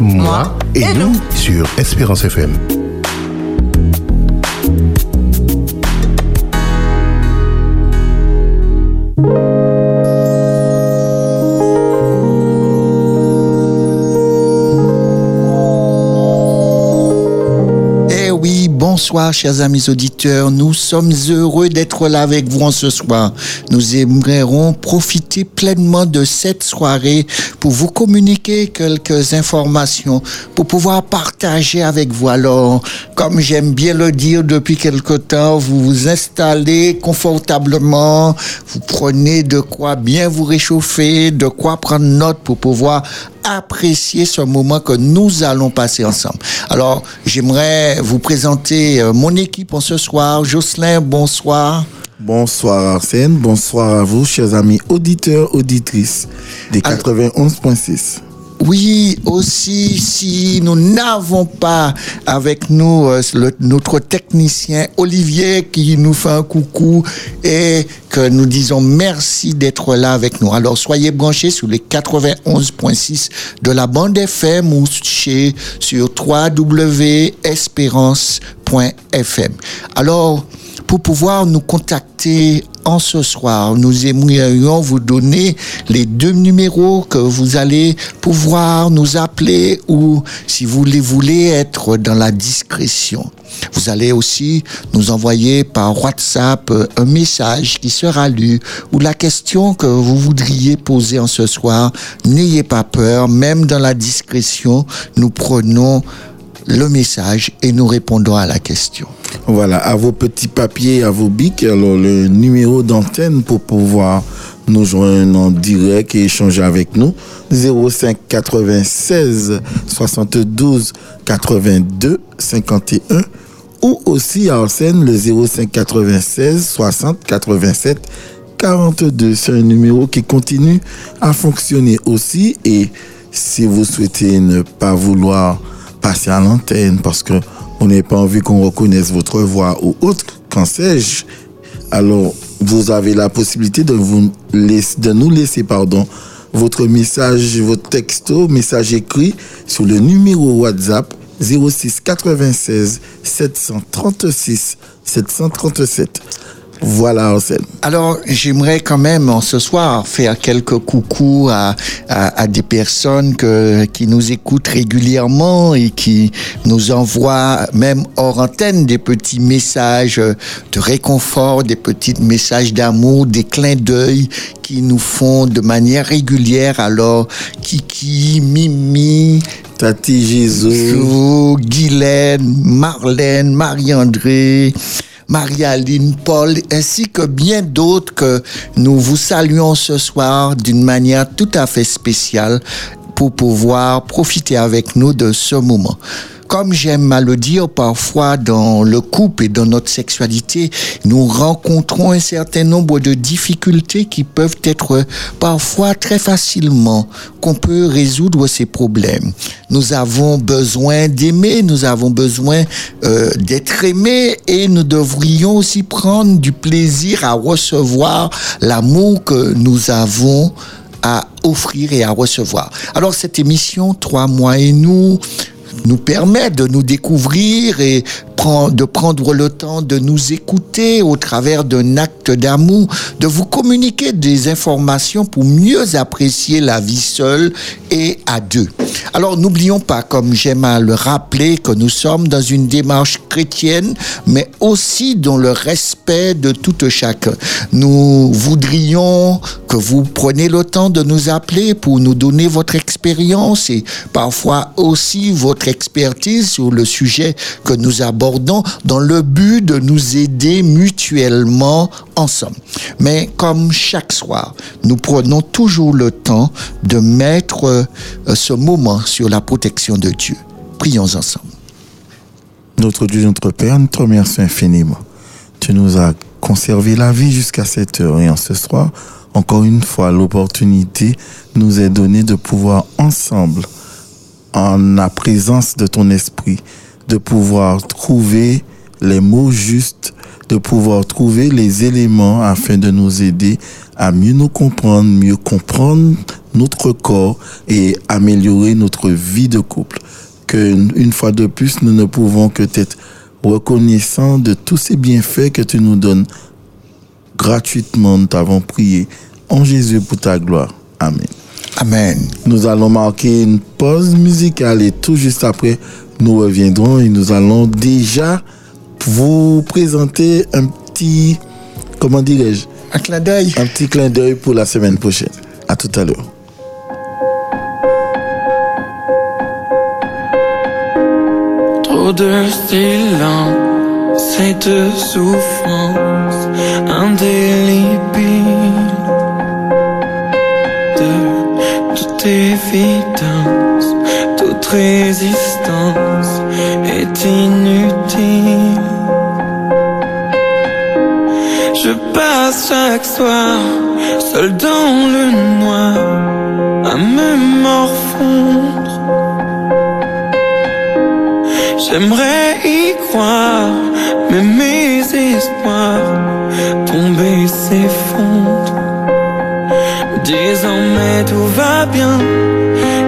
moi et, nous sur Espérance FM. Bonsoir, chers amis auditeurs. Nous sommes heureux d'être là avec vous en ce soir. Nous aimerions profiter pleinement de cette soirée pour vous communiquer quelques informations, pour pouvoir partager avec vous. Alors, comme j'aime bien le dire depuis quelque temps, vous vous installez confortablement, vous prenez de quoi bien vous réchauffer, de quoi prendre note pour pouvoir apprécier ce moment que nous allons passer ensemble. Alors, j'aimerais vous présenter euh, mon équipe en ce soir. Jocelyn, bonsoir. Bonsoir Arsène, bonsoir à vous, chers amis auditeurs, auditrices des 91.6. Oui, aussi, si nous n'avons pas avec nous euh, notre technicien Olivier qui nous fait un coucou et que nous disons merci d'être là avec nous. Alors, soyez branchés sur les 91.6 de la bande FM ou chez, sur www.espérance.fm. Alors, pour pouvoir nous contacter en ce soir. Nous aimerions vous donner les deux numéros que vous allez pouvoir nous appeler ou si vous voulez être dans la discrétion. Vous allez aussi nous envoyer par WhatsApp un message qui sera lu ou la question que vous voudriez poser en ce soir. N'ayez pas peur, même dans la discrétion, nous prenons le message et nous répondons à la question. Voilà, à vos petits papiers, à vos bics, alors le numéro d'antenne pour pouvoir nous joindre en direct et échanger avec nous. 05 96 72 82 51 ou aussi à scène le 05 96 60 87 42. C'est un numéro qui continue à fonctionner aussi et si vous souhaitez ne pas vouloir passer à l'antenne parce que on n'est pas envie qu'on reconnaisse votre voix ou autre, qu'en sais-je, alors vous avez la possibilité de, vous de nous laisser pardon, votre message, votre texto, message écrit sur le numéro WhatsApp 06 96 736 737. Voilà, Arsène. Alors, j'aimerais quand même ce soir faire quelques coucous à, à, des personnes que, qui nous écoutent régulièrement et qui nous envoient, même hors antenne, des petits messages de réconfort, des petits messages d'amour, des clins d'œil qui nous font de manière régulière. Alors, Kiki, Mimi, Tati Jésus, Guylaine, Marlène, Marie-André, Marie-Aline, Paul, ainsi que bien d'autres que nous vous saluons ce soir d'une manière tout à fait spéciale pour pouvoir profiter avec nous de ce moment comme j'aime à le dire parfois dans le couple et dans notre sexualité, nous rencontrons un certain nombre de difficultés qui peuvent être parfois très facilement qu'on peut résoudre ces problèmes. Nous avons besoin d'aimer, nous avons besoin euh, d'être aimés et nous devrions aussi prendre du plaisir à recevoir l'amour que nous avons à offrir et à recevoir. Alors cette émission, Trois mois et nous, nous permet de nous découvrir et de prendre le temps de nous écouter au travers d'un acte d'amour, de vous communiquer des informations pour mieux apprécier la vie seule et à deux. Alors n'oublions pas, comme j'aime à le rappeler, que nous sommes dans une démarche chrétienne, mais aussi dans le respect de tout chacun. Nous voudrions que vous preniez le temps de nous appeler pour nous donner votre expérience et parfois aussi votre expertise sur le sujet que nous abordons dans le but de nous aider mutuellement ensemble. Mais comme chaque soir, nous prenons toujours le temps de mettre euh, ce moment sur la protection de Dieu. Prions ensemble. Notre Dieu, notre Père, nous te remercions infiniment. Tu nous as conservé la vie jusqu'à cette heure et en ce soir, encore une fois, l'opportunité nous est donnée de pouvoir ensemble, en la présence de ton esprit, de pouvoir trouver les mots justes, de pouvoir trouver les éléments afin de nous aider à mieux nous comprendre, mieux comprendre notre corps et améliorer notre vie de couple. Que une fois de plus, nous ne pouvons que être reconnaissants de tous ces bienfaits que tu nous donnes gratuitement. Nous t'avons prié en Jésus pour ta gloire. Amen. Amen. Nous allons marquer une pause musicale et tout juste après, nous reviendrons et nous allons déjà vous présenter un petit, comment dirais-je, Un clin d'œil. un petit clin d'œil pour la semaine prochaine. À tout à l'heure. Trop de silence de souffrance indélébile évidence, toute résistance est inutile Je passe chaque soir, seul dans le noir, à me morfondre J'aimerais y croire, mais mes espoirs tombés s'effondrent. Désormais tout va bien,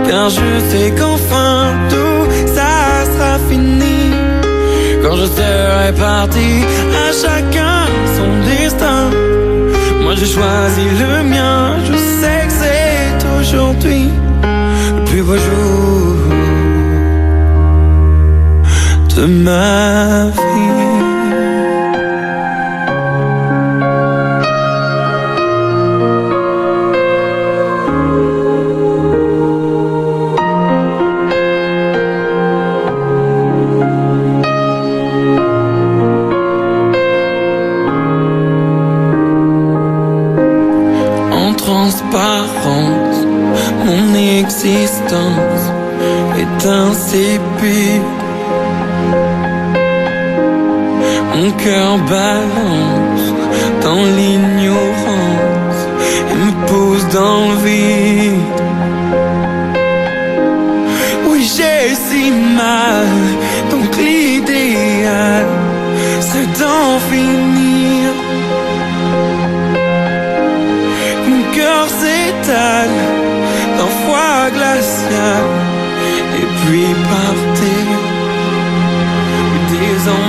car je sais qu'enfin tout ça sera fini. Quand je serai parti, à chacun son destin. Moi j'ai choisi le mien, je sais que c'est aujourd'hui le plus beau jour de ma vie. Mon existence est insipide. Mon cœur balance dans l'ignorance et me pousse dans le vide. Oui, j'ai si mal, donc l'idéal, c'est d'en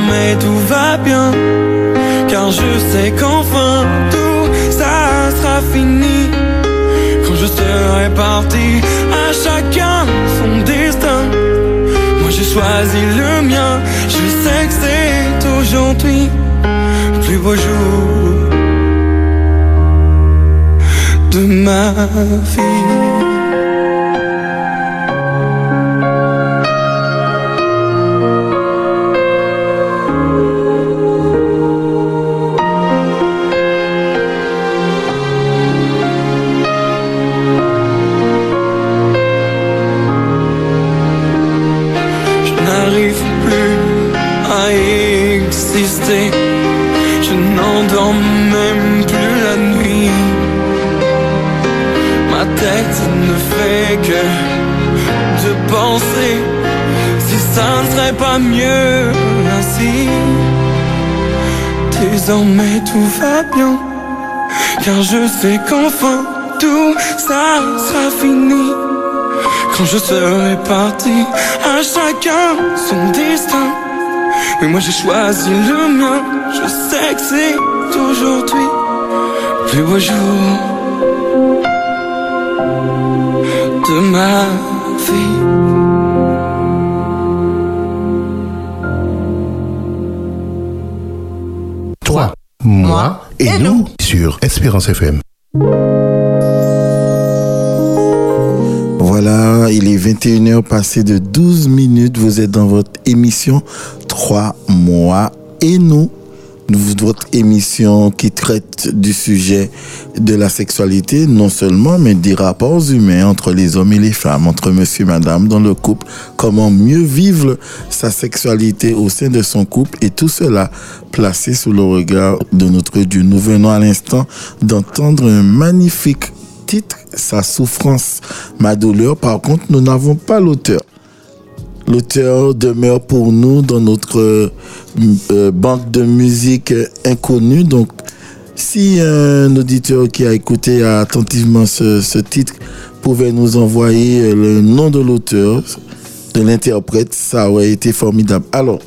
Désormais tout va bien, car je sais qu'enfin tout ça sera fini. Quand je serai parti, à chacun son destin. Moi j'ai choisi le mien, je sais que c'est aujourd'hui le plus beau jour de ma vie. Si ça ne serait pas mieux ainsi. Désormais tout va bien, car je sais qu'enfin tout ça sera fini. Quand je serai parti, à chacun son destin. Mais moi j'ai choisi le mien, je sais que c'est aujourd'hui plus beau jour de. Toi, moi et, nous sur Espérance FM. Voilà, il est 21h passé de 12 minutes. Vous êtes dans votre émission 3 mois et nous. Votre émission qui traite du sujet de la sexualité, non seulement, mais des rapports humains entre les hommes et les femmes, entre monsieur et madame dans le couple, comment mieux vivre sa sexualité au sein de son couple et tout cela placé sous le regard de notre Dieu. Nous venons à l'instant d'entendre un magnifique titre, Sa souffrance, ma douleur. Par contre, nous n'avons pas l'auteur. L'auteur demeure pour nous dans notre euh, banque de musique inconnue. Donc, Si un auditeur qui a écouté attentivement ce, ce titre pouvait nous envoyer le nom de l'auteur, de l'interprète, ça aurait été formidable. Alors,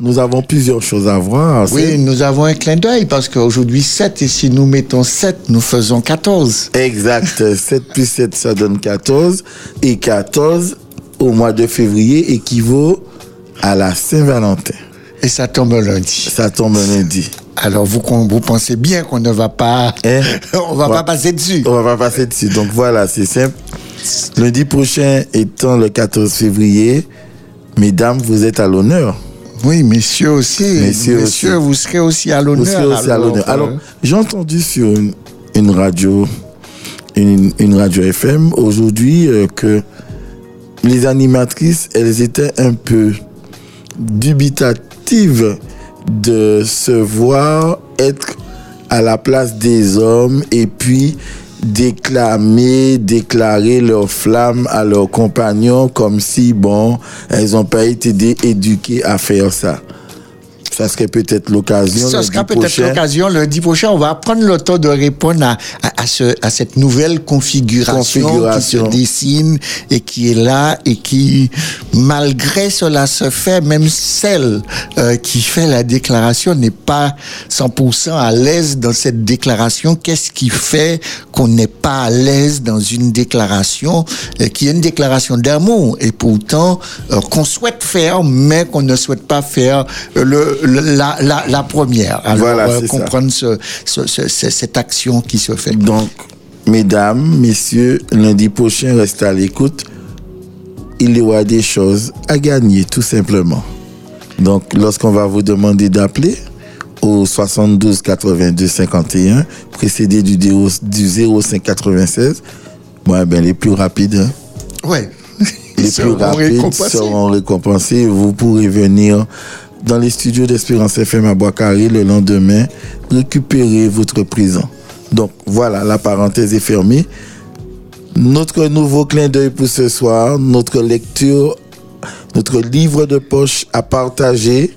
nous avons plusieurs choses à voir. Oui, C'est- nous avons un clin d'œil parce qu'aujourd'hui 7 et si nous mettons 7, nous faisons 14. Exact. 7 plus 7, ça donne 14. Et 14 au mois de février équivaut à la Saint-Valentin. Et ça tombe lundi. Ça tombe lundi. Alors vous, vous pensez bien qu'on ne va pas, Hein? on va pas passer dessus. On va pas passer dessus. Donc voilà, c'est simple. Lundi prochain étant le 14 février, mesdames, vous êtes à l'honneur. Oui, messieurs aussi. Messieurs aussi. vous serez aussi à l'honneur. Vous serez aussi à l'honneur. Alors, j'ai entendu sur une, une radio, une, une radio FM aujourd'hui euh, que les animatrices, elles étaient un peu dubitatives de se voir être à la place des hommes et puis déclamer, déclarer leur flamme à leurs compagnons comme si, bon, elles n'ont pas été éduquées à faire ça. Ça serait peut-être l'occasion. Ça sera peut-être l'occasion lundi prochain. On va prendre le temps de répondre à, à, à ce, à cette nouvelle configuration, Configuration. qui se dessine et qui est là et qui, malgré cela se fait, même celle euh, qui fait la déclaration n'est pas 100% à l'aise dans cette déclaration. Qu'est-ce qui fait qu'on n'est pas à l'aise dans une déclaration euh, qui est une déclaration d'amour et pourtant euh, qu'on souhaite faire, mais qu'on ne souhaite pas faire euh, le, le- la, la, la première. Alors, Voilà, euh, comprendre ce, ce- ce- ce- cette action qui se fait. Donc, mesdames, messieurs, lundi prochain, restez à l'écoute. Il y aura des choses à gagner, tout simplement. Donc, lorsqu'on va vous demander d'appeler au 72 82 51, précédé du, du 05 96, bon, eh ben, les plus rapides, hein, Ouais. les plus rapides récompensés. seront récompensés. Vous pourrez venir dans les studios d'Espérance FM à Bois-Carré le lendemain, récupérer votre prison. Donc voilà, la parenthèse est fermée. Notre nouveau clin d'œil pour ce soir, notre lecture, notre livre de poche à partager.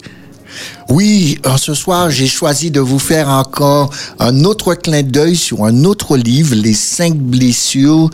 Oui, euh, ce soir, j'ai choisi de vous faire encore un autre clin d'œil sur un autre livre, Les cinq blessures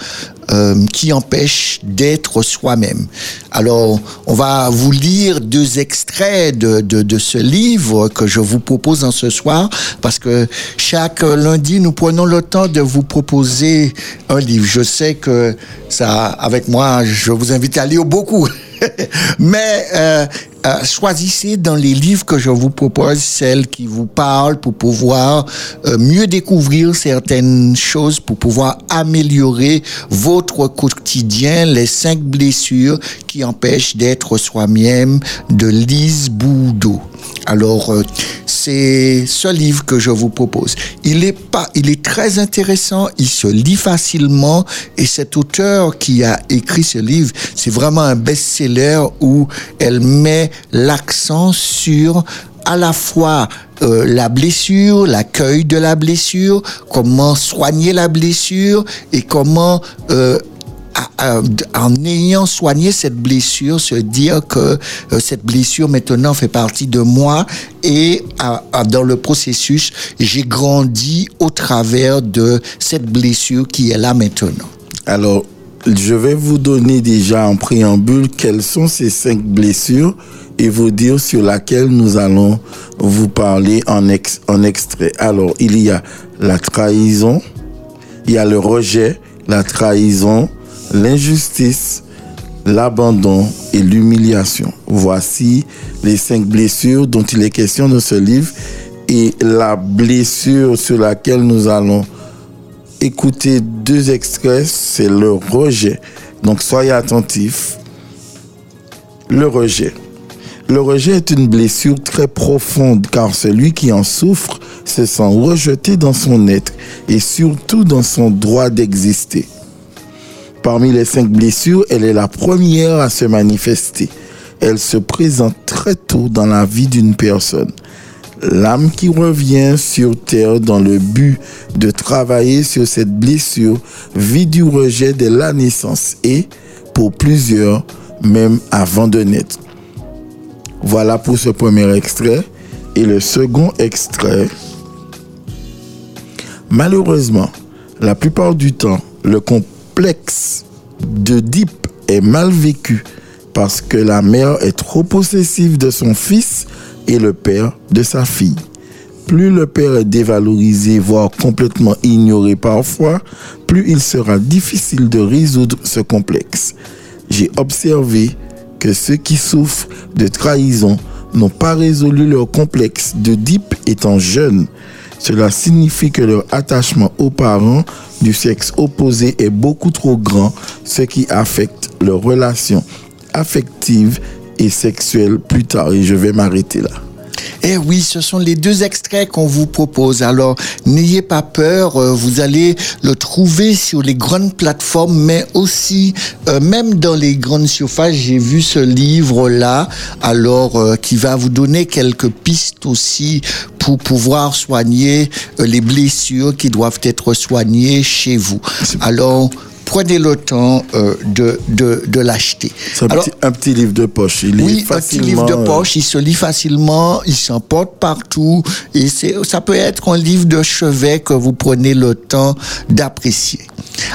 euh, qui empêchent d'être soi-même. Alors, on va vous lire deux extraits de, de, ce livre que je vous propose en ce soir, parce que chaque lundi, nous prenons le temps de vous proposer un livre. Je sais que ça, avec moi, je vous invite à lire beaucoup. Mais euh, euh, choisissez dans les livres que je vous propose celles qui vous parlent pour pouvoir euh, mieux découvrir certaines choses, pour pouvoir améliorer votre quotidien. Les cinq blessures qui empêchent d'être soi-même de Lise Boudot. Alors, euh, c'est ce livre que je vous propose. Il est pas, il est très intéressant, il se lit facilement et cet auteur qui a écrit ce livre, c'est vraiment un best-seller où elle met l'accent sur à la fois euh, la blessure, l'accueil de la blessure, comment soigner la blessure et comment euh, en ayant soigné cette blessure, se dire que euh, cette blessure maintenant fait partie de moi et dans le processus, j'ai grandi au travers de cette blessure qui est là maintenant. Alors, je vais vous donner déjà en préambule quelles sont ces cinq blessures et vous dire sur laquelle nous allons vous parler en, en extrait. Alors, il y a la trahison, il y a le rejet, la trahison, l'injustice, l'abandon et l'humiliation. Voici les cinq blessures dont il est question dans ce livre et la blessure sur laquelle nous allons écouter deux extraits, c'est le rejet. Donc soyez attentifs. Le rejet. Le rejet est une blessure très profonde car celui qui en souffre se sent rejeté dans son être et surtout dans son droit d'exister. Parmi les cinq blessures, elle est la première à se manifester. Elle se présente très tôt dans la vie d'une personne. L'âme qui revient sur terre dans le but de travailler sur cette blessure vit du rejet dès la naissance et, pour plusieurs, même avant de naître. Voilà pour ce premier extrait. Et le second extrait, Malheureusement, la plupart du temps, le complexe d'Oedipe est mal vécu parce que la mère est trop possessive de son fils et le père de sa fille. Plus le père est dévalorisé, voire complètement ignoré parfois, plus il sera difficile de résoudre ce complexe. J'ai observé que ceux qui souffrent de trahison n'ont pas résolu leur complexe d'Oedipe étant jeunes. Cela signifie que leur attachement aux parents du sexe opposé est beaucoup trop grand, ce qui affecte leur relation affective et sexuelle plus tard. Et je vais m'arrêter là. Eh oui, ce sont les deux extraits qu'on vous propose. Alors, n'ayez pas peur, euh, vous allez le trouver sur les grandes plateformes, mais aussi, euh, même dans les grandes surfaces, j'ai vu ce livre-là, alors, euh, qui va vous donner quelques pistes aussi pour pouvoir soigner les blessures qui doivent être soignées chez vous. Alors, prenez le temps euh, de, de, de l'acheter. C'est un, petit, un petit livre de poche. Il oui, un petit livre de euh, poche, il se lit facilement, il s'emporte partout, et c'est, ça peut être un livre de chevet que vous prenez le temps d'apprécier.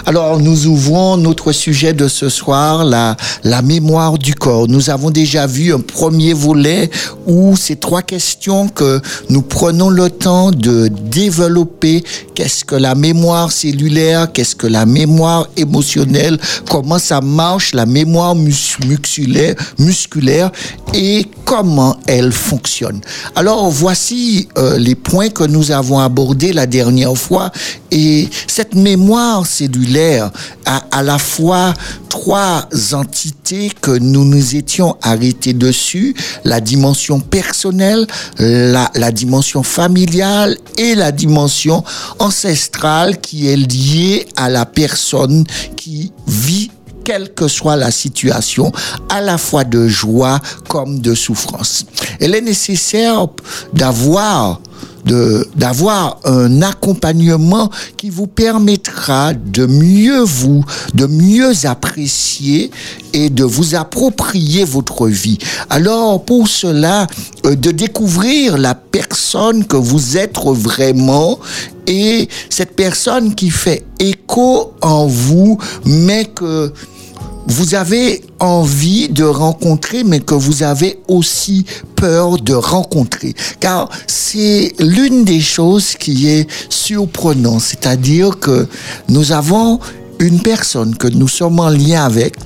Alors, nous ouvrons notre sujet de ce soir, la, la mémoire du corps. Nous avons déjà vu un premier volet où ces trois questions que nous prenons le temps de développer. Qu'est-ce que la mémoire cellulaire? Qu'est-ce que la mémoire émotionnelle? Comment ça marche, la mémoire mus- musculaire, et comment elle fonctionne. Alors, voici euh, les points que nous avons abordés la dernière fois. Et cette mémoire cellulaire a à la fois trois entités que nous nous étions arrêtés dessus, la dimension personnelle, la dimension familiale et la dimension ancestrale qui est liée à la personne qui vit quelle que soit la situation, à la fois de joie comme de souffrance. Elle est nécessaire d'avoir de d'avoir un accompagnement qui vous permettra de mieux vous de mieux apprécier et de vous approprier votre vie. Alors pour cela euh, de découvrir la personne que vous êtes vraiment et cette personne qui fait écho en vous mais que vous avez envie de rencontrer, mais que vous avez aussi peur de rencontrer. Car c'est l'une des choses qui est surprenante, c'est-à-dire que nous avons une personne que nous sommes en lien avec,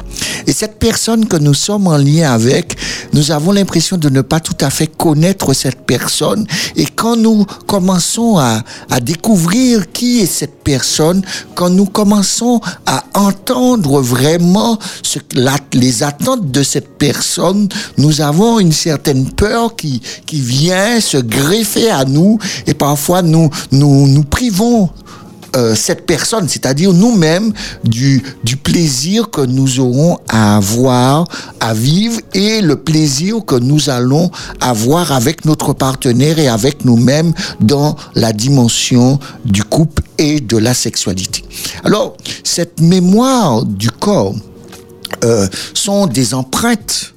et cette personne que nous sommes en lien avec, nous avons l'impression de ne pas tout à fait connaître cette personne. Et quand nous commençons à, à découvrir qui est cette personne, quand nous commençons à entendre vraiment ce, la- les attentes de cette personne, nous avons une certaine peur qui, qui vient se greffer à nous et parfois nous, nous, nous privons euh, cette personne, c'est-à-dire nous-mêmes, du, du plaisir que nous aurons à avoir, à vivre et le plaisir que nous allons avoir avec notre partenaire et avec nous-mêmes dans la dimension du couple et de la sexualité. Alors, cette mémoire du corps euh, sont des empreintes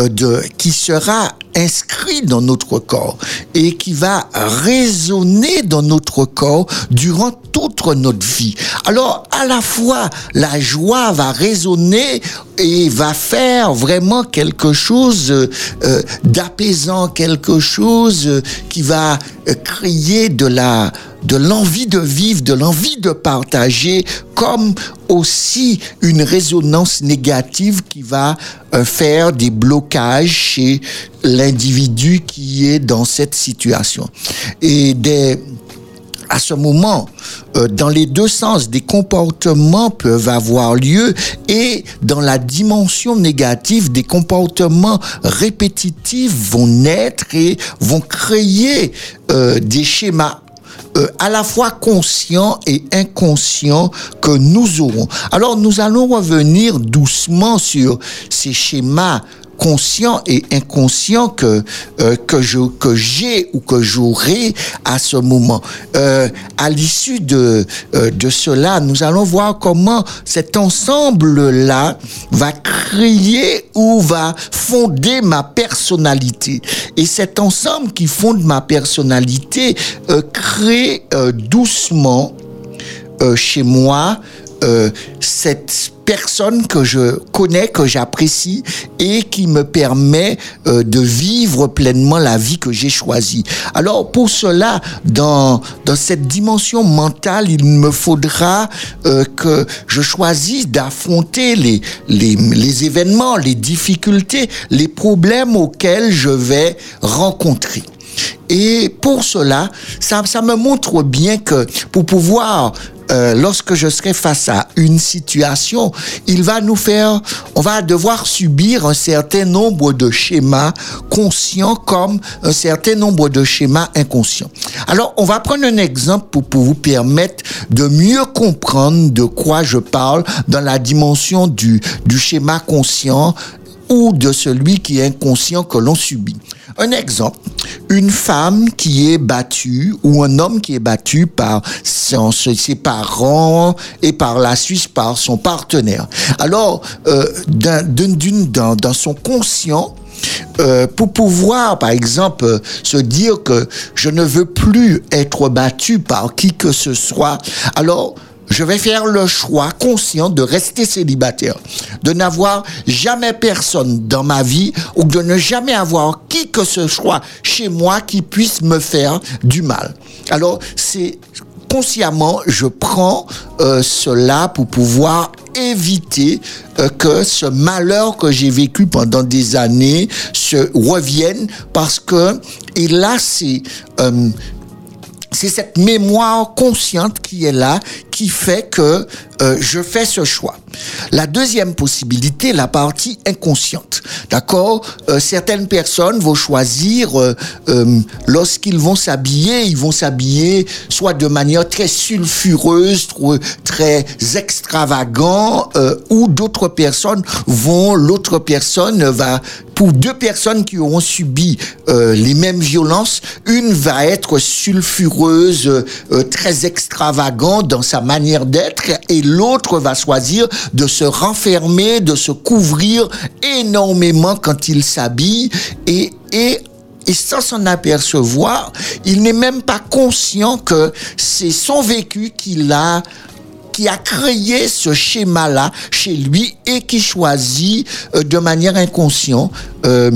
euh, de, qui sera inscrit dans notre corps et qui va résonner dans notre corps durant toute notre vie. Alors, à la fois, la joie va résonner et va faire vraiment quelque chose euh, euh, d'apaisant, quelque chose euh, qui va créer de la de l'envie de vivre, de l'envie de partager, comme aussi une résonance négative qui va faire des blocages chez l'individu qui est dans cette situation. Et des, à ce moment, euh, dans les deux sens, des comportements peuvent avoir lieu et dans la dimension négative, des comportements répétitifs vont naître et vont créer euh, des schémas euh, à la fois conscients et inconscients que nous aurons. Alors nous allons revenir doucement sur ces schémas conscient et inconscient que euh, que je que j'ai ou que j'aurai à ce moment. Euh, à l'issue de euh, de cela, nous allons voir comment cet ensemble là va créer ou va fonder ma personnalité. Et cet ensemble qui fonde ma personnalité crée doucement chez moi cette personne que je connais, que j'apprécie et qui me permet euh, de vivre pleinement la vie que j'ai choisie. Alors pour cela, dans, dans cette dimension mentale, il me faudra euh, que je choisisse d'affronter les, les, les événements, les difficultés, les problèmes auxquels je vais rencontrer. Et pour cela, ça, me montre bien que pour pouvoir euh, lorsque je serai face à une situation, il va nous faire, on va devoir subir un certain nombre de schémas conscients comme un certain nombre de schémas inconscients. Alors, on va prendre un exemple pour, pour vous permettre de mieux comprendre de quoi je parle dans la dimension du, du schéma conscient ou de celui qui est inconscient que l'on subit. Un exemple, une femme qui est battue ou un homme qui est battu par ses parents et par la suite par son partenaire. Alors, euh, d'un- d'une- dans, dans son conscient, euh, pour pouvoir, par exemple, se dire que je ne veux plus être battu par qui que ce soit, alors je vais faire le choix conscient de rester célibataire, de n'avoir jamais personne dans ma vie ou de ne jamais avoir qui que ce soit chez moi qui puisse me faire du mal. Alors, c'est consciemment, je prends euh, cela pour pouvoir éviter euh, que ce malheur que j'ai vécu pendant des années se revienne parce que, et là, c'est... euh, c'est cette mémoire consciente qui est là, fait que euh, je fais ce choix. La deuxième possibilité, la partie inconsciente. D'accord? Euh, Certaines personnes vont choisir, euh, lorsqu'ils vont s'habiller, ils vont s'habiller soit de manière très sulfureuse, très extravagant, ou d'autres personnes vont, l'autre personne va pour deux personnes qui auront subi les mêmes violences, une va être sulfureuse, très extravagante dans sa manière d'être, et l'autre va choisir de se renfermer, de se couvrir énormément quand il s'habille, et, et et sans s'en apercevoir, il n'est même pas conscient que c'est son vécu qu'il a qui a créé ce schéma-là chez lui et qui choisit euh, de manière inconsciente euh,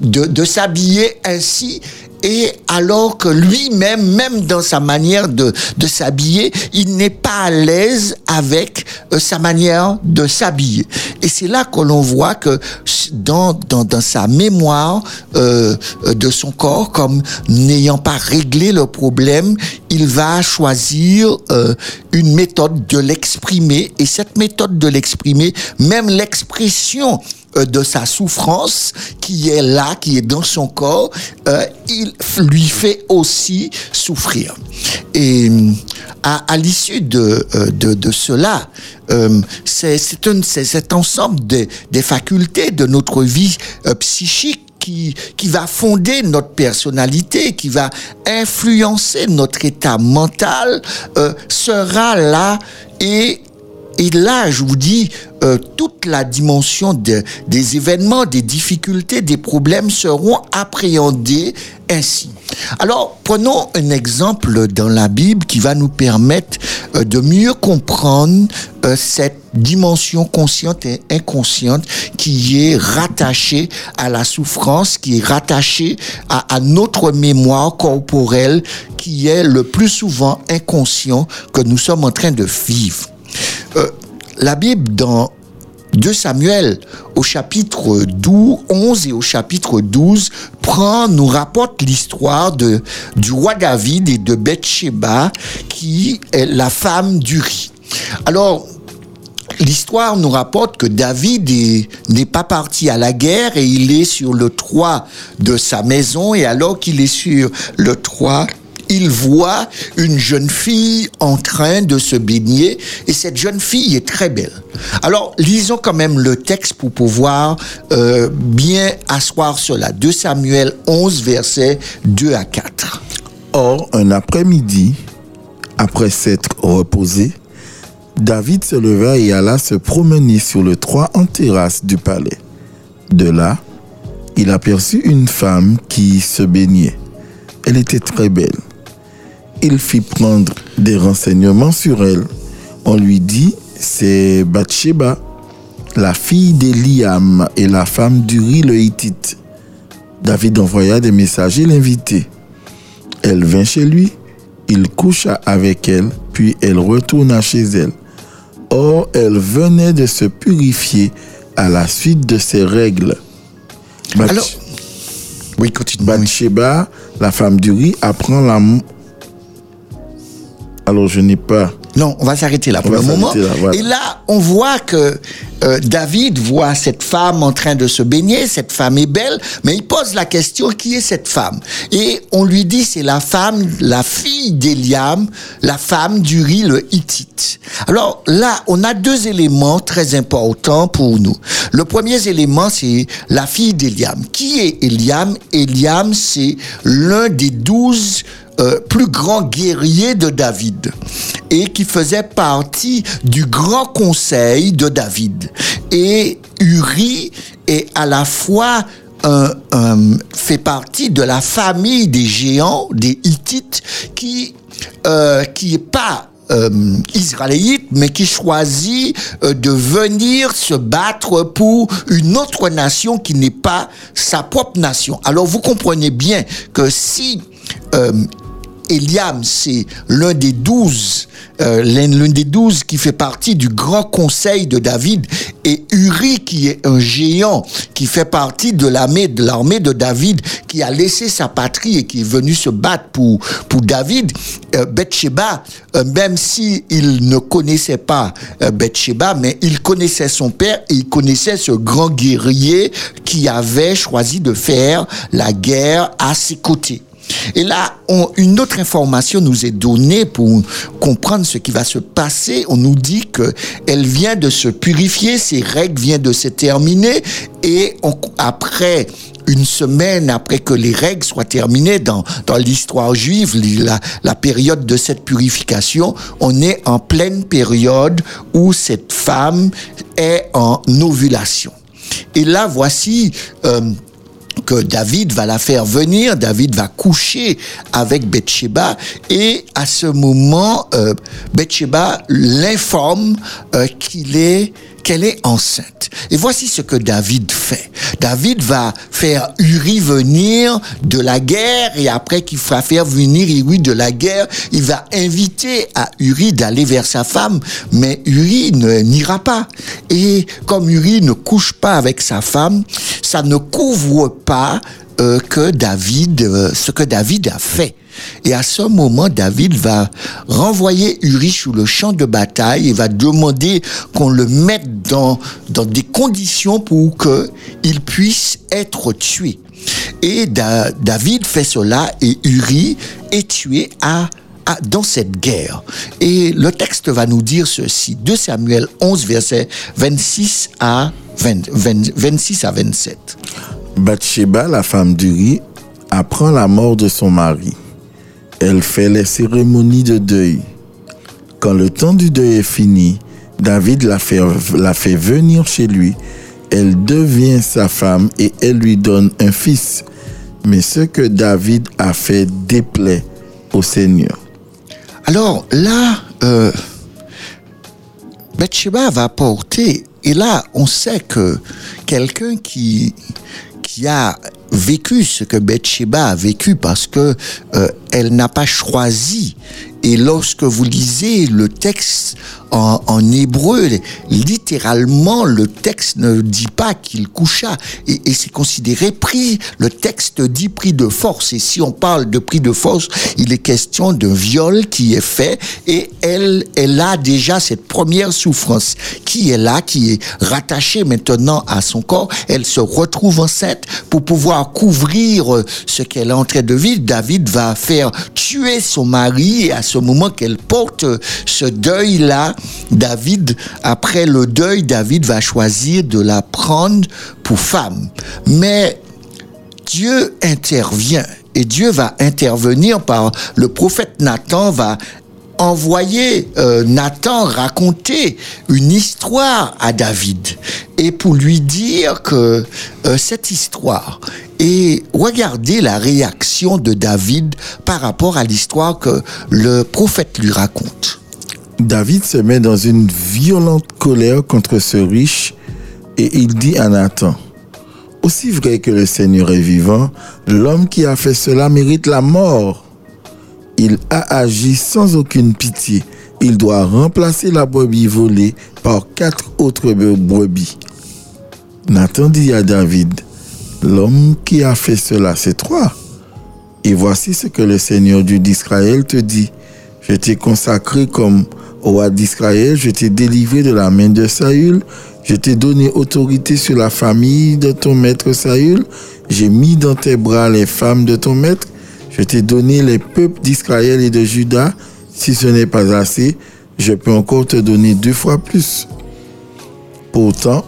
de s'habiller ainsi. Et alors que lui-même, même dans sa manière de, de s'habiller, il n'est pas à l'aise avec euh, sa manière de s'habiller. Et c'est là que l'on voit que dans, dans, dans sa mémoire euh, euh, de son corps, comme n'ayant pas réglé le problème, il va choisir euh, une méthode de l'exprimer. Et cette méthode de l'exprimer, même l'expression de sa souffrance qui est là, qui est dans son corps, euh, il lui fait aussi souffrir. Et euh, à, à l'issue de, euh, de, de cela, euh, c'est cet ensemble des, des facultés de notre vie euh, psychique qui, qui va fonder notre personnalité, qui va influencer notre état mental, euh, sera là et et là, je vous dis, euh, toute la dimension de- des événements, des difficultés, des problèmes seront appréhendés ainsi. Alors, prenons un exemple dans la Bible qui va nous permettre euh, de mieux comprendre euh, cette dimension consciente et inconsciente qui est rattachée à la souffrance, qui est rattachée à notre mémoire corporelle, qui est le plus souvent inconscient que nous sommes en train de vivre. Euh, la Bible dans 2 Samuel au chapitre 12, 11 et au chapitre 12 prend, nous rapporte l'histoire du roi David et de Bathsheba qui est la femme d'Uri. Alors, L'histoire nous rapporte que David est- n'est pas parti à la guerre et il est sur le toit de sa maison et alors qu'il est sur le toit, il voit une jeune fille en train de se baigner et cette jeune fille est très belle. Alors, lisons quand même le texte pour pouvoir euh, bien asseoir cela. 2 Samuel 11, versets 2 à 4. Or, un après-midi, après s'être reposé, David se leva et alla se promener sur le toit en terrasse du palais. De là, il aperçut une femme qui se baignait. Elle était très belle. Il fit prendre des renseignements sur elle. On lui dit, c'est Bathsheba, la fille d'Eliam et la femme d'Uri le Hittite. David envoya des messagers l'inviter. Elle vint chez lui, il coucha avec elle, puis elle retourna chez elle. Or, elle venait de se purifier à la suite de ses règles. Bath- Alors, oui, continue. Bathsheba, la femme d'Uri, apprend la... Alors, je n'ai pas... Non, on va s'arrêter là pour On le moment. s'arrêter là, voilà. Et là, on voit que euh, David voit cette femme en train de se baigner, cette femme est belle, mais il pose la question, qui est cette femme? Et on lui dit, c'est la femme, la fille d'Eliam, la femme d'Uri le Hittite. Alors là, on a deux éléments très importants pour nous. Le premier élément, c'est la fille d'Eliam. Qui est Eliam Eliam, c'est l'un des douze euh, plus grand guerrier de David et qui faisait partie du grand conseil de David. Et Uri est à la fois fait partie de la famille des géants, des Hittites, qui euh, qui est pas euh, israélite, mais qui choisit euh, de venir se battre pour une autre nation qui n'est pas sa propre nation. Alors vous comprenez bien que si euh, Eliam, c'est l'un des douze, euh, l'un des douze qui fait partie du grand conseil de David, et Uri, qui est un géant, qui fait partie de l'armée de David, qui a laissé sa patrie et qui est venu se battre pour pour David. Euh, Bathsheba, euh, même si il ne connaissait pas euh, Bathsheba, mais il connaissait son père et il connaissait ce grand guerrier qui avait choisi de faire la guerre à ses côtés. Et là, on- une autre information nous est donnée pour comprendre ce qui va se passer. On nous dit que elle vient de se purifier, ses règles viennent de se terminer, et après une semaine après que les règles soient terminées dans, dans l'histoire juive, la, la période de cette purification, on est en pleine période où cette femme est en ovulation. Et là, voici euh, que David va la faire venir, David va coucher avec Bathsheba et à ce moment, euh, l'informe euh, qu'il est qu'elle est enceinte. Et voici ce que David fait. David va faire Uri venir de la guerre et après qu'il fera faire venir Uri de la guerre, il va inviter à Uri d'aller vers sa femme, mais Uri n'ira pas. Et comme Uri ne couche pas avec sa femme, ça ne couvre pas euh, que David, euh, ce que David a fait. Et à ce moment, David va renvoyer Uri sur le champ de bataille et va demander qu'on le mette dans, dans des conditions pour que il puisse être tué. Et Da- David fait cela et Uri est tué à à- dans cette guerre. Et le texte va nous dire ceci. 2 Samuel 11, versets 26 à, 20 20 26 à 27. Bathsheba, la femme d'Uri, apprend la mort de son mari. Elle fait les cérémonies de deuil. Quand le temps du deuil est fini, David la fait, la fait venir chez lui. Elle devient sa femme et elle lui donne un fils. Mais ce que David a fait déplaît au Seigneur. Alors là, euh, Bathsheba va porter, et là, on sait que quelqu'un qui, a vécu ce que Bathsheba a vécu parce que euh, elle n'a pas choisi Et lorsque vous lisez le texte en, hébreu, littéralement, le texte ne dit pas qu'il coucha. Et, et c'est considéré pris, le texte dit pris de force. Et si on parle de pris de force, il est question d'un viol qui est fait et elle, elle a déjà cette première souffrance qui est là, qui est rattachée maintenant à son corps. Elle se retrouve enceinte pour pouvoir couvrir ce qu'elle est en train de vivre. David va faire tuer son mari et à ce moment qu'elle porte ce deuil-là, David, après le deuil, David va choisir de la prendre pour femme. Mais Dieu intervient et Dieu va intervenir par le prophète Nathan va envoyer euh, Nathan raconter une histoire à David et pour lui dire que euh, cette histoire et regardez la réaction de David par rapport à l'histoire que le prophète lui raconte. David se met dans une violente colère contre ce riche et il dit à Nathan, Aussi vrai que le Seigneur est vivant, l'homme qui a fait cela mérite la mort. Il a agi sans aucune pitié. Il doit remplacer la brebis volée par quatre autres brebis. Nathan dit à David, L'homme qui a fait cela, c'est toi. Et voici ce que le Seigneur Dieu d'Israël te dit. Je t'ai consacré comme roi d'Israël, je t'ai délivré de la main de Saül, je t'ai donné autorité sur la famille de ton maître Saül, j'ai mis dans tes bras les femmes de ton maître, je t'ai donné les peuples d'Israël et de Juda. Si ce n'est pas assez, je peux encore te donner deux fois plus. Pourtant,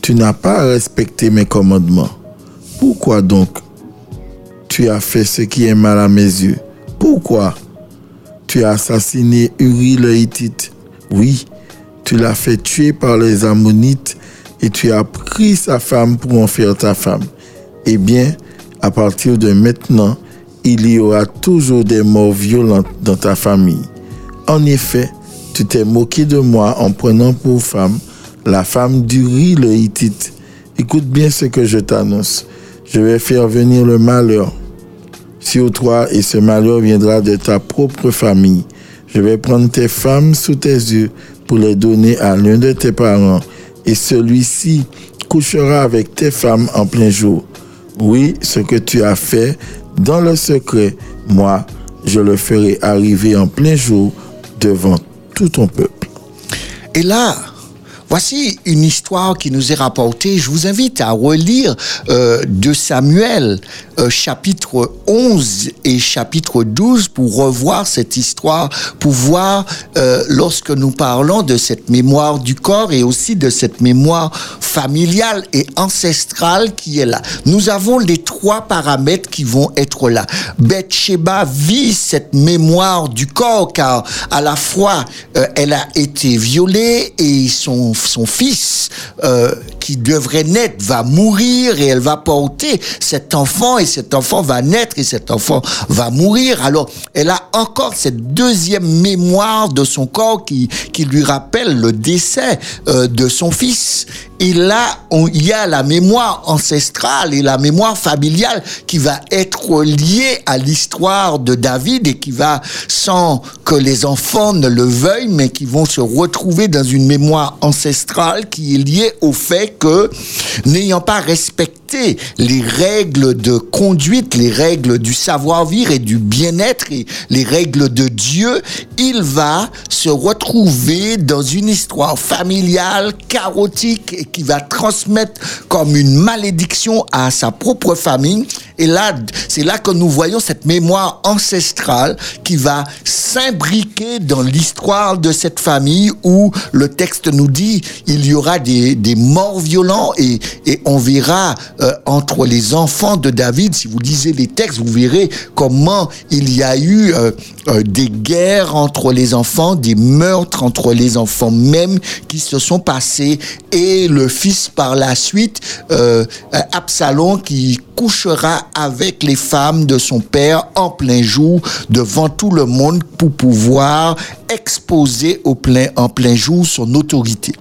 tu n'as pas respecté mes commandements. Pourquoi donc tu as fait ce qui est mal à mes yeux? Pourquoi tu as assassiné Uri le Hittite? Oui, tu l'as fait tuer par les Ammonites et tu as pris sa femme pour en faire ta femme. Eh bien, à partir de maintenant, il y aura toujours des morts violentes dans ta famille. En effet, tu t'es moqué de moi en prenant pour femme la femme d'Uri le Hittite. Écoute bien ce que je t'annonce. Je vais faire venir le malheur sur toi et ce malheur viendra de ta propre famille. Je vais prendre tes femmes sous tes yeux pour les donner à l'un de tes parents et celui-ci couchera avec tes femmes en plein jour. Oui, ce que tu as fait dans le secret, moi, je le ferai arriver en plein jour devant tout ton peuple. Et là, Voici une histoire qui nous est rapportée. Je vous invite à relire euh, de Samuel euh, chapitre 11 et chapitre 12 pour revoir cette histoire, pour voir euh, lorsque nous parlons de cette mémoire du corps et aussi de cette mémoire familiale et ancestrale qui est là. Nous avons les trois paramètres qui vont être là. Bathsheba vit cette mémoire du corps car à la fois euh, elle a été violée et son son fils euh, qui devrait naître va mourir et elle va porter cet enfant et cet enfant va naître et cet enfant va mourir. Alors elle a encore cette deuxième mémoire de son corps qui, qui lui rappelle le décès euh, de son fils. Et là, il y a la mémoire ancestrale et la mémoire familiale qui va être liée à l'histoire de David et qui va, sans que les enfants ne le veuillent, mais qui vont se retrouver dans une mémoire ancestrale qui est liée au fait que, n'ayant pas respecté les règles de conduite, les règles du savoir-vivre et du bien-être et les règles de Dieu, il va se retrouver dans une histoire familiale chaotique et qui va transmettre comme une malédiction à sa propre famille. Et là, c'est là que nous voyons cette mémoire ancestrale qui va s'imbriquer dans l'histoire de cette famille où le texte nous dit il y aura des, morts violents et, on verra euh, entre les enfants de David, si vous lisez les textes, vous verrez comment il y a eu euh, euh, des guerres entre les enfants, des meurtres entre les enfants même qui se sont passés. Et le fils par la suite, Absalom, qui couchera avec les femmes de son père en plein jour devant tout le monde pour pouvoir exposer au plein, en plein jour son autorité.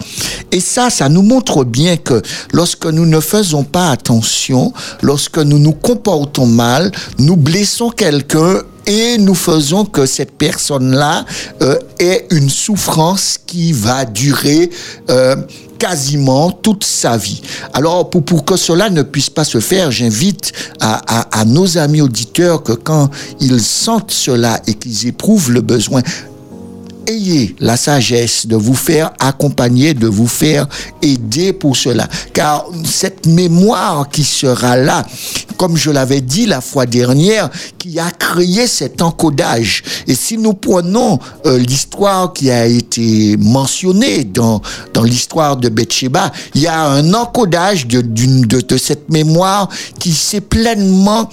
Et ça, ça nous montre bien que lorsque nous ne faisons pas attention, lorsque nous nous comportons mal, nous blessons quelqu'un et nous faisons que cette personne-là euh, ait une souffrance qui va durer euh, quasiment toute sa vie. Alors, pour, pour que cela ne puisse pas se faire, j'invite à, à, à nos amis auditeurs que quand ils sentent cela et qu'ils éprouvent le besoin ayez la sagesse de vous faire accompagner, de vous faire aider pour cela. Car cette mémoire qui sera là, comme je l'avais dit la fois dernière, qui a créé cet encodage. Et si nous prenons euh, l'histoire qui a été mentionnée dans, dans l'histoire de Bathsheba, il y a un encodage de, de cette mémoire qui s'est pleinement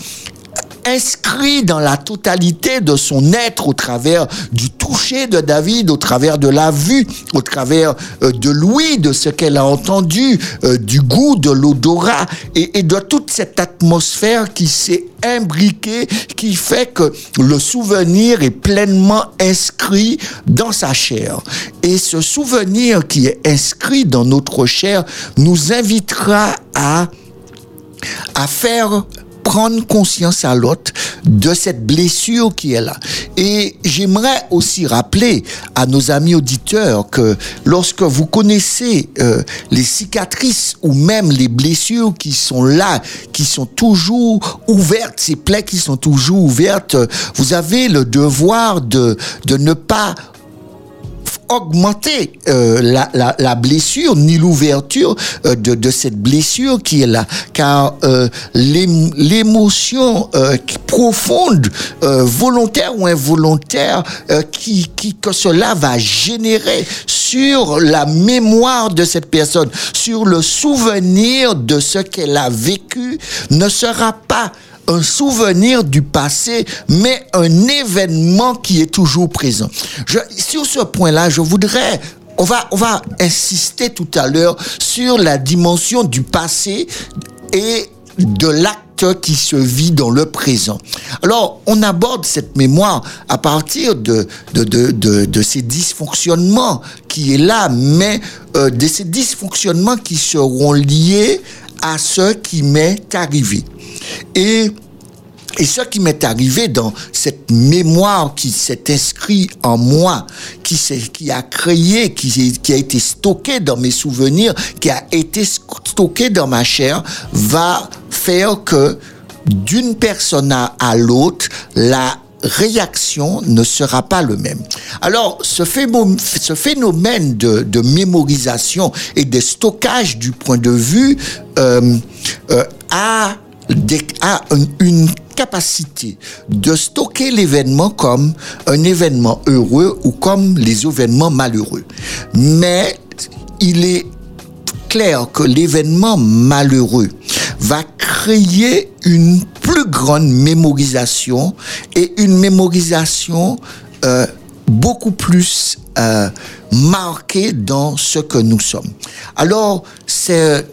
inscrit dans la totalité de son être au travers du toucher de David, au travers de la vue, au travers euh, de l'ouïe, de ce qu'elle a entendu, euh, du goût, de l'odorat et, de toute cette atmosphère qui s'est imbriquée, qui fait que le souvenir est pleinement inscrit dans sa chair. Et ce souvenir qui est inscrit dans notre chair nous invitera à à faire prendre conscience à l'autre de cette blessure qui est là. Et j'aimerais aussi rappeler à nos amis auditeurs que lorsque vous connaissez euh, les cicatrices ou même les blessures qui sont là, qui sont toujours ouvertes, ces plaies qui sont toujours ouvertes, vous avez le devoir de, de ne pas augmenter euh, la, la, la, blessure ni l'ouverture euh, de, de, cette blessure qui est là. Car euh, l'émotion euh, profonde, euh, volontaire ou involontaire, euh, qui, qui, que cela va générer sur la mémoire de cette personne, sur le souvenir de ce qu'elle a vécu, ne sera pas un souvenir du passé, mais un événement qui est toujours présent. Je, sur ce point-là, je voudrais on va, on va insister tout à l'heure sur la dimension du passé et de l'acte qui se vit dans le présent. Alors, on aborde cette mémoire à partir de, de, de, de, de ces dysfonctionnements qui est là, mais euh, de ces dysfonctionnements qui seront liés à ce qui m'est arrivé. Et, et ce qui m'est arrivé dans cette mémoire qui s'est inscrit en moi, qui, qui a créé, qui, a été stocké dans mes souvenirs, qui a été stocké dans ma chair, va faire que d'une personne à l'autre, la réaction ne sera pas le même. Alors, ce phénomène de, de mémorisation et de stockage du point de vue euh, euh, a a une capacité de stocker l'événement comme un événement heureux ou comme les événements malheureux. Mais il est clair que l'événement malheureux va créer une plus grande mémorisation et une mémorisation euh, beaucoup plus euh, marquée dans ce que nous sommes. Alors, c'est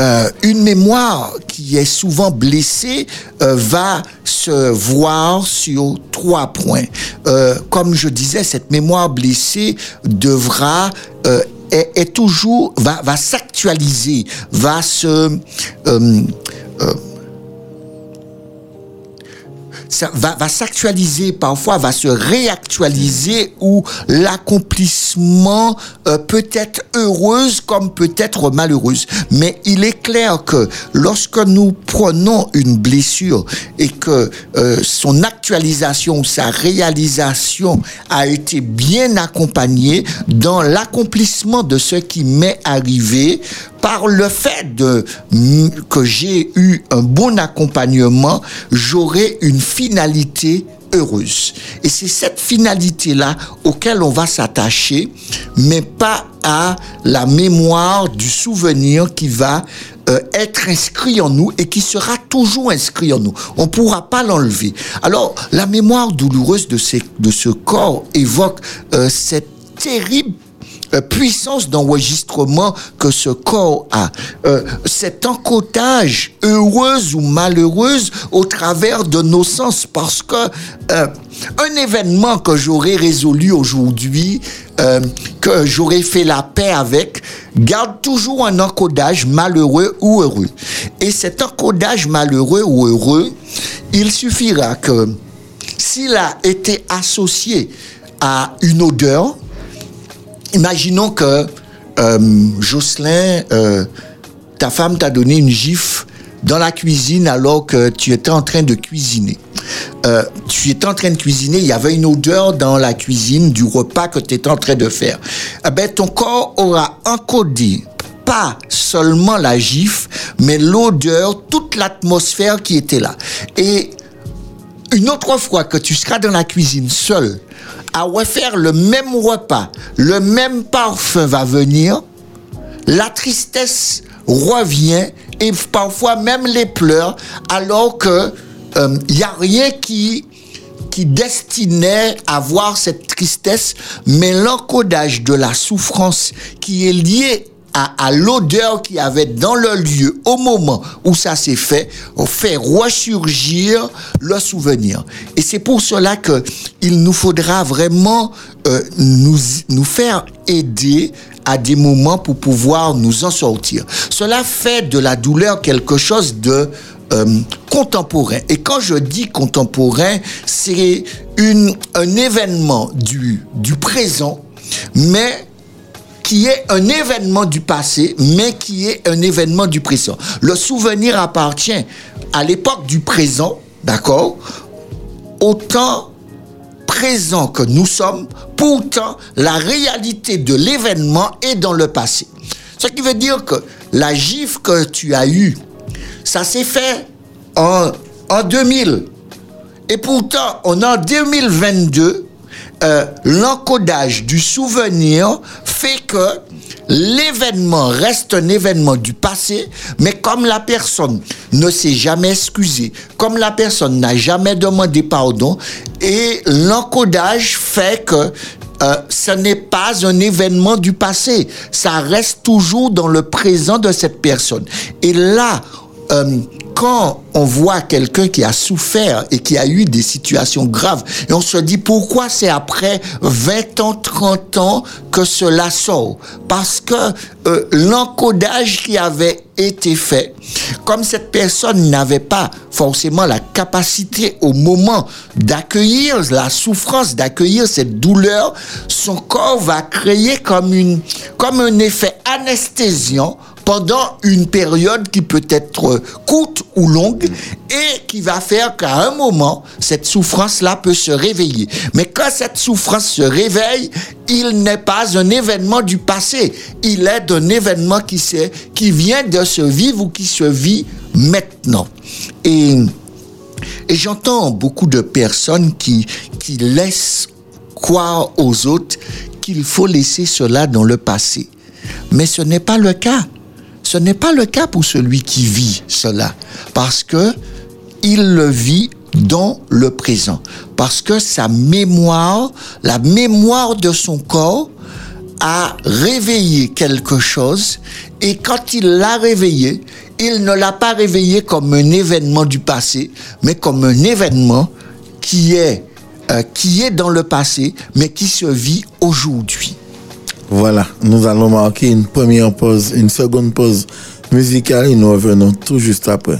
euh, une mémoire qui est souvent blessée euh, va se voir sur trois points. Euh, comme je disais, cette mémoire blessée devra euh, est, est, toujours va va s'actualiser, va se euh, ça va, va s'actualiser, parfois va se réactualiser ou l'accomplissement euh, peut être heureuse comme peut être malheureuse. Mais il est clair que lorsque nous prenons une blessure et que euh, son actualisation, sa réalisation a été bien accompagnée dans l'accomplissement de ce qui m'est arrivé, par le fait que j'ai eu un bon accompagnement, j'aurai une finalité heureuse. Et c'est cette finalité-là auquel on va s'attacher, mais pas à la mémoire du souvenir qui va euh, être inscrit en nous et qui sera toujours inscrit en nous. On ne pourra pas l'enlever. Alors, la mémoire douloureuse de, ce corps évoque euh, cette terrible puissance d'enregistrement que ce corps a. Euh, cet encodage, heureuse ou malheureuse, au travers de nos sens, parce que euh, un événement que j'aurais résolu aujourd'hui, euh, que j'aurais fait la paix avec, garde toujours un encodage malheureux ou heureux. Et cet encodage malheureux ou heureux, il suffira que s'il a été associé à une odeur, imaginons que euh, Jocelyn, euh, ta femme t'a donné une gifle dans la cuisine alors que tu étais en train de cuisiner. Euh, tu étais en train de cuisiner, il y avait une odeur dans la cuisine du repas que tu étais en train de faire. Eh ben, ton corps aura encodé pas seulement la gifle, mais l'odeur, toute l'atmosphère qui était là. Et une autre fois que tu seras dans la cuisine seul, à refaire le même repas, le même parfum va venir, la tristesse revient et parfois même les pleurs, alors que il n'y a rien qui qui destinait à voir cette tristesse, mais l'encodage de la souffrance qui est lié à, l'odeur qu'il y avait dans le lieu au moment où ça s'est fait, fait ressurgir le souvenir. Et c'est pour cela que il nous faudra vraiment euh, nous, nous faire aider à des moments pour pouvoir nous en sortir. Cela fait de la douleur quelque chose de euh, contemporain. Et quand je dis contemporain, c'est une, un événement du, du présent, mais qui est un événement du passé, mais qui est un événement du présent. Le souvenir appartient à l'époque du présent, d'accord Au temps présent que nous sommes, pourtant la réalité de l'événement est dans le passé. Ce qui veut dire que la gifle que tu as eue ça s'est fait en, en 2000. Et pourtant, on est en 2022. Euh, l'encodage du souvenir fait que l'événement reste un événement du passé, mais comme la personne ne s'est jamais excusée, comme la personne n'a jamais demandé pardon, et l'encodage fait que euh, ce n'est pas un événement du passé, ça reste toujours dans le présent de cette personne. Et là, euh, quand on voit quelqu'un qui a souffert et qui a eu des situations graves, et on se dit pourquoi c'est après 20 ans, 30 ans que cela sort? Parce que euh, l'encodage qui avait été fait, comme cette personne n'avait pas forcément la capacité au moment d'accueillir la souffrance, d'accueillir cette douleur, son corps va créer comme, une, comme un effet anesthésiant pendant une période qui peut être courte ou longue et qui va faire qu'à un moment, cette souffrance-là peut se réveiller. Mais quand cette souffrance se réveille, il n'est pas un événement du passé, il est un événement qui, qui vient de se vivre ou qui se vit maintenant. Et, et j'entends beaucoup de personnes qui, qui laissent croire aux autres qu'il faut laisser cela dans le passé. Mais ce n'est pas le cas. Ce n'est pas le cas pour celui qui vit cela, parce que il le vit dans le présent, parce que sa mémoire, la mémoire de son corps, a réveillé quelque chose, et quand il l'a réveillé, il ne l'a pas réveillé comme un événement du passé, mais comme un événement qui est, euh, qui est dans le passé, mais qui se vit aujourd'hui. Voilà, nous allons marquer une première pause, une seconde pause musicale et nous revenons tout juste après.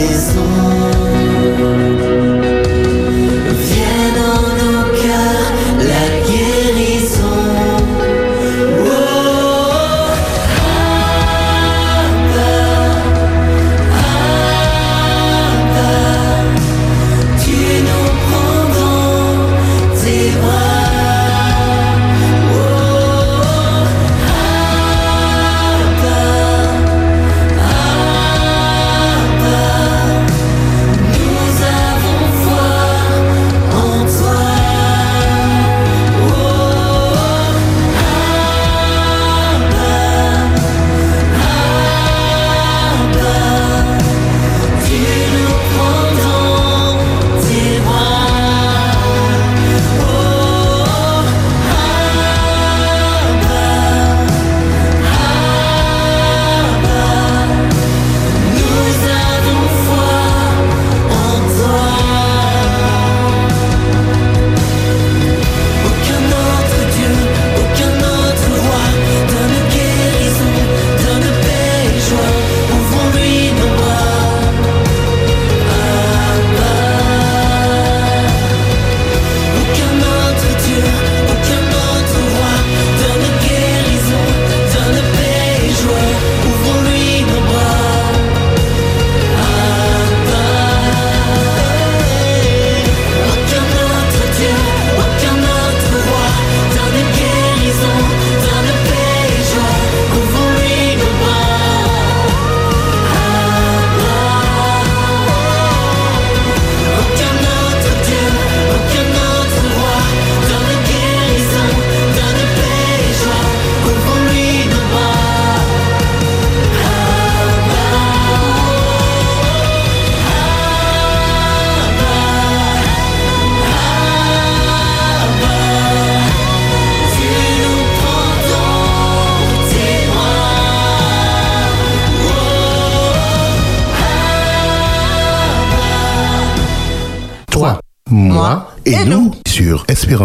Chaque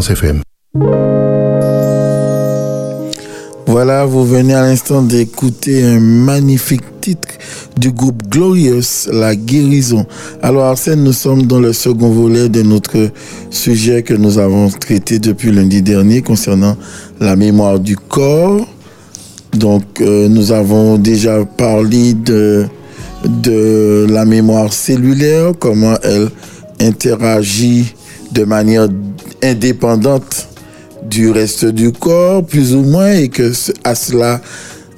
FM. Voilà, vous venez à l'instant d'écouter un magnifique titre du groupe Glorious, La guérison. Alors Arsène, nous sommes dans le second volet de notre sujet que nous avons traité depuis lundi dernier concernant la mémoire du corps. Donc, euh, nous avons déjà parlé de, de la mémoire cellulaire, comment elle interagit de manière indépendante du reste du corps, plus ou moins, et que à cela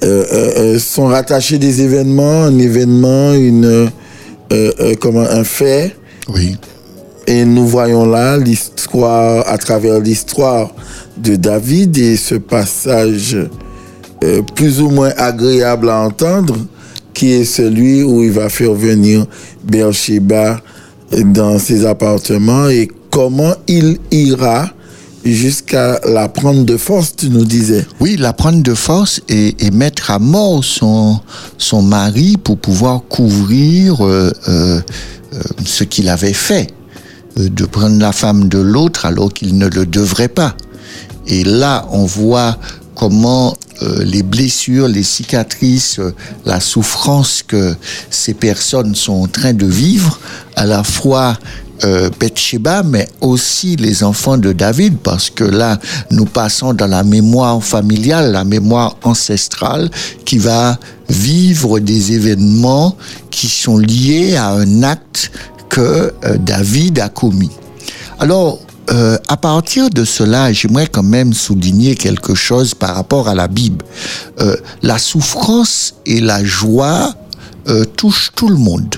euh, euh, euh, sont rattachés des événements, un événement, une, euh, comment, un fait. Oui. Et nous voyons là l'histoire, à travers l'histoire de David et ce passage plus ou moins agréable à entendre, qui est celui où il va faire venir Beersheba dans ses appartements et comment il ira jusqu'à la prendre de force, tu nous disais. Oui, la prendre de force et, et mettre à mort son, son mari pour pouvoir couvrir euh, euh, ce qu'il avait fait, euh, de prendre la femme de l'autre alors qu'il ne le devrait pas. Et là, on voit comment les blessures, les cicatrices, la souffrance que ces personnes sont en train de vivre, à la fois euh, Bathsheba, mais aussi les enfants de David, parce que là, nous passons dans la mémoire familiale, la mémoire ancestrale, qui va vivre des événements qui sont liés à un acte que euh, David a commis. Alors, euh, à partir de cela, j'aimerais quand même souligner quelque chose par rapport à la Bible. Euh, la souffrance et la joie euh, touchent tout le monde.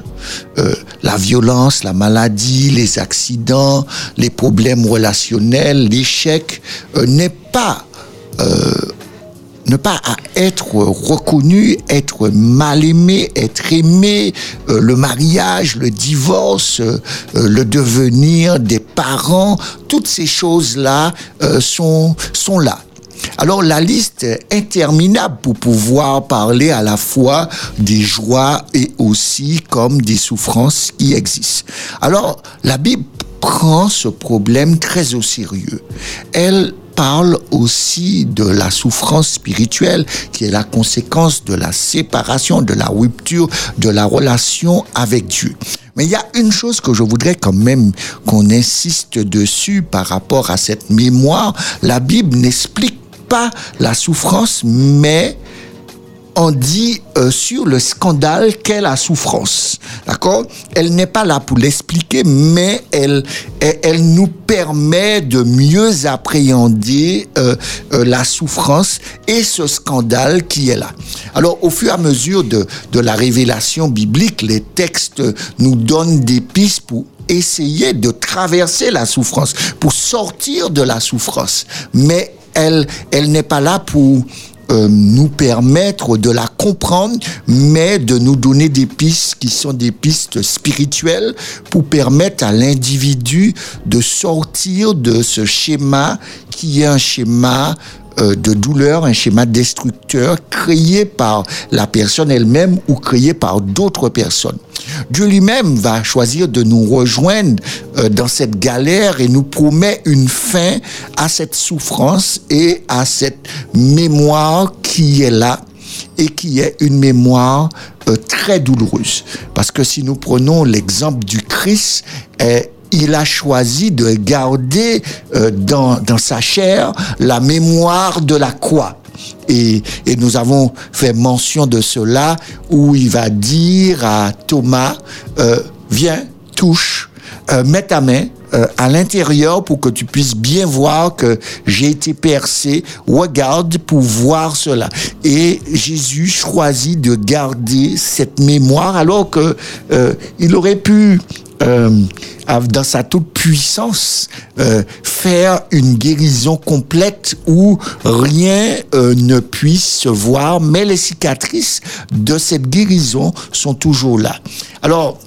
Euh, la violence, la maladie, les accidents, les problèmes relationnels, l'échec euh, n'est pas euh, ne pas à être reconnu, être mal aimé, être aimé, le mariage, le divorce, le devenir des parents, toutes ces choses-là sont, sont là. Alors la liste est interminable pour pouvoir parler à la fois des joies et aussi comme des souffrances qui existent. Alors la Bible prend ce problème très au sérieux. Elle parle aussi de la souffrance spirituelle qui est la conséquence de la séparation, de la rupture, de la relation avec Dieu. Mais il y a une chose que je voudrais quand même qu'on insiste dessus par rapport à cette mémoire. La Bible n'explique pas la souffrance, mais on dit euh, sur le scandale qu'est la souffrance. D'accord? Elle n'est pas là pour l'expliquer, mais elle, elle, nous permet de mieux appréhender euh, euh, la souffrance et ce scandale qui est là. Alors, au fur et à mesure de, de la révélation biblique, les textes nous donnent des pistes pour essayer de traverser la souffrance, pour sortir de la souffrance. Mais elle, elle n'est pas là pour euh, nous permettre de la comprendre, mais de nous donner des pistes qui sont des pistes spirituelles pour permettre à l'individu de sortir de ce schéma qui est un schéma de douleur, un schéma destructeur créé par la personne elle-même ou créé par d'autres personnes. Dieu lui-même va choisir de nous rejoindre euh, dans cette galère et nous promet une fin à cette souffrance et à cette mémoire qui est là et qui est une mémoire euh, très douloureuse. Parce que si nous prenons l'exemple du Christ, euh, il a choisi de garder euh, dans, dans sa chair la mémoire de la croix. Et, et nous avons fait mention de cela où il va dire à Thomas, euh, viens, touche, euh, mets ta main euh, à l'intérieur pour que tu puisses bien voir que j'ai été percé. Regarde pour voir cela. Et Jésus choisit de garder cette mémoire alors que euh, il aurait pu euh, dans sa toute puissance euh, faire une guérison complète où rien euh, ne puisse se voir, mais les cicatrices de cette guérison sont toujours là. Alors,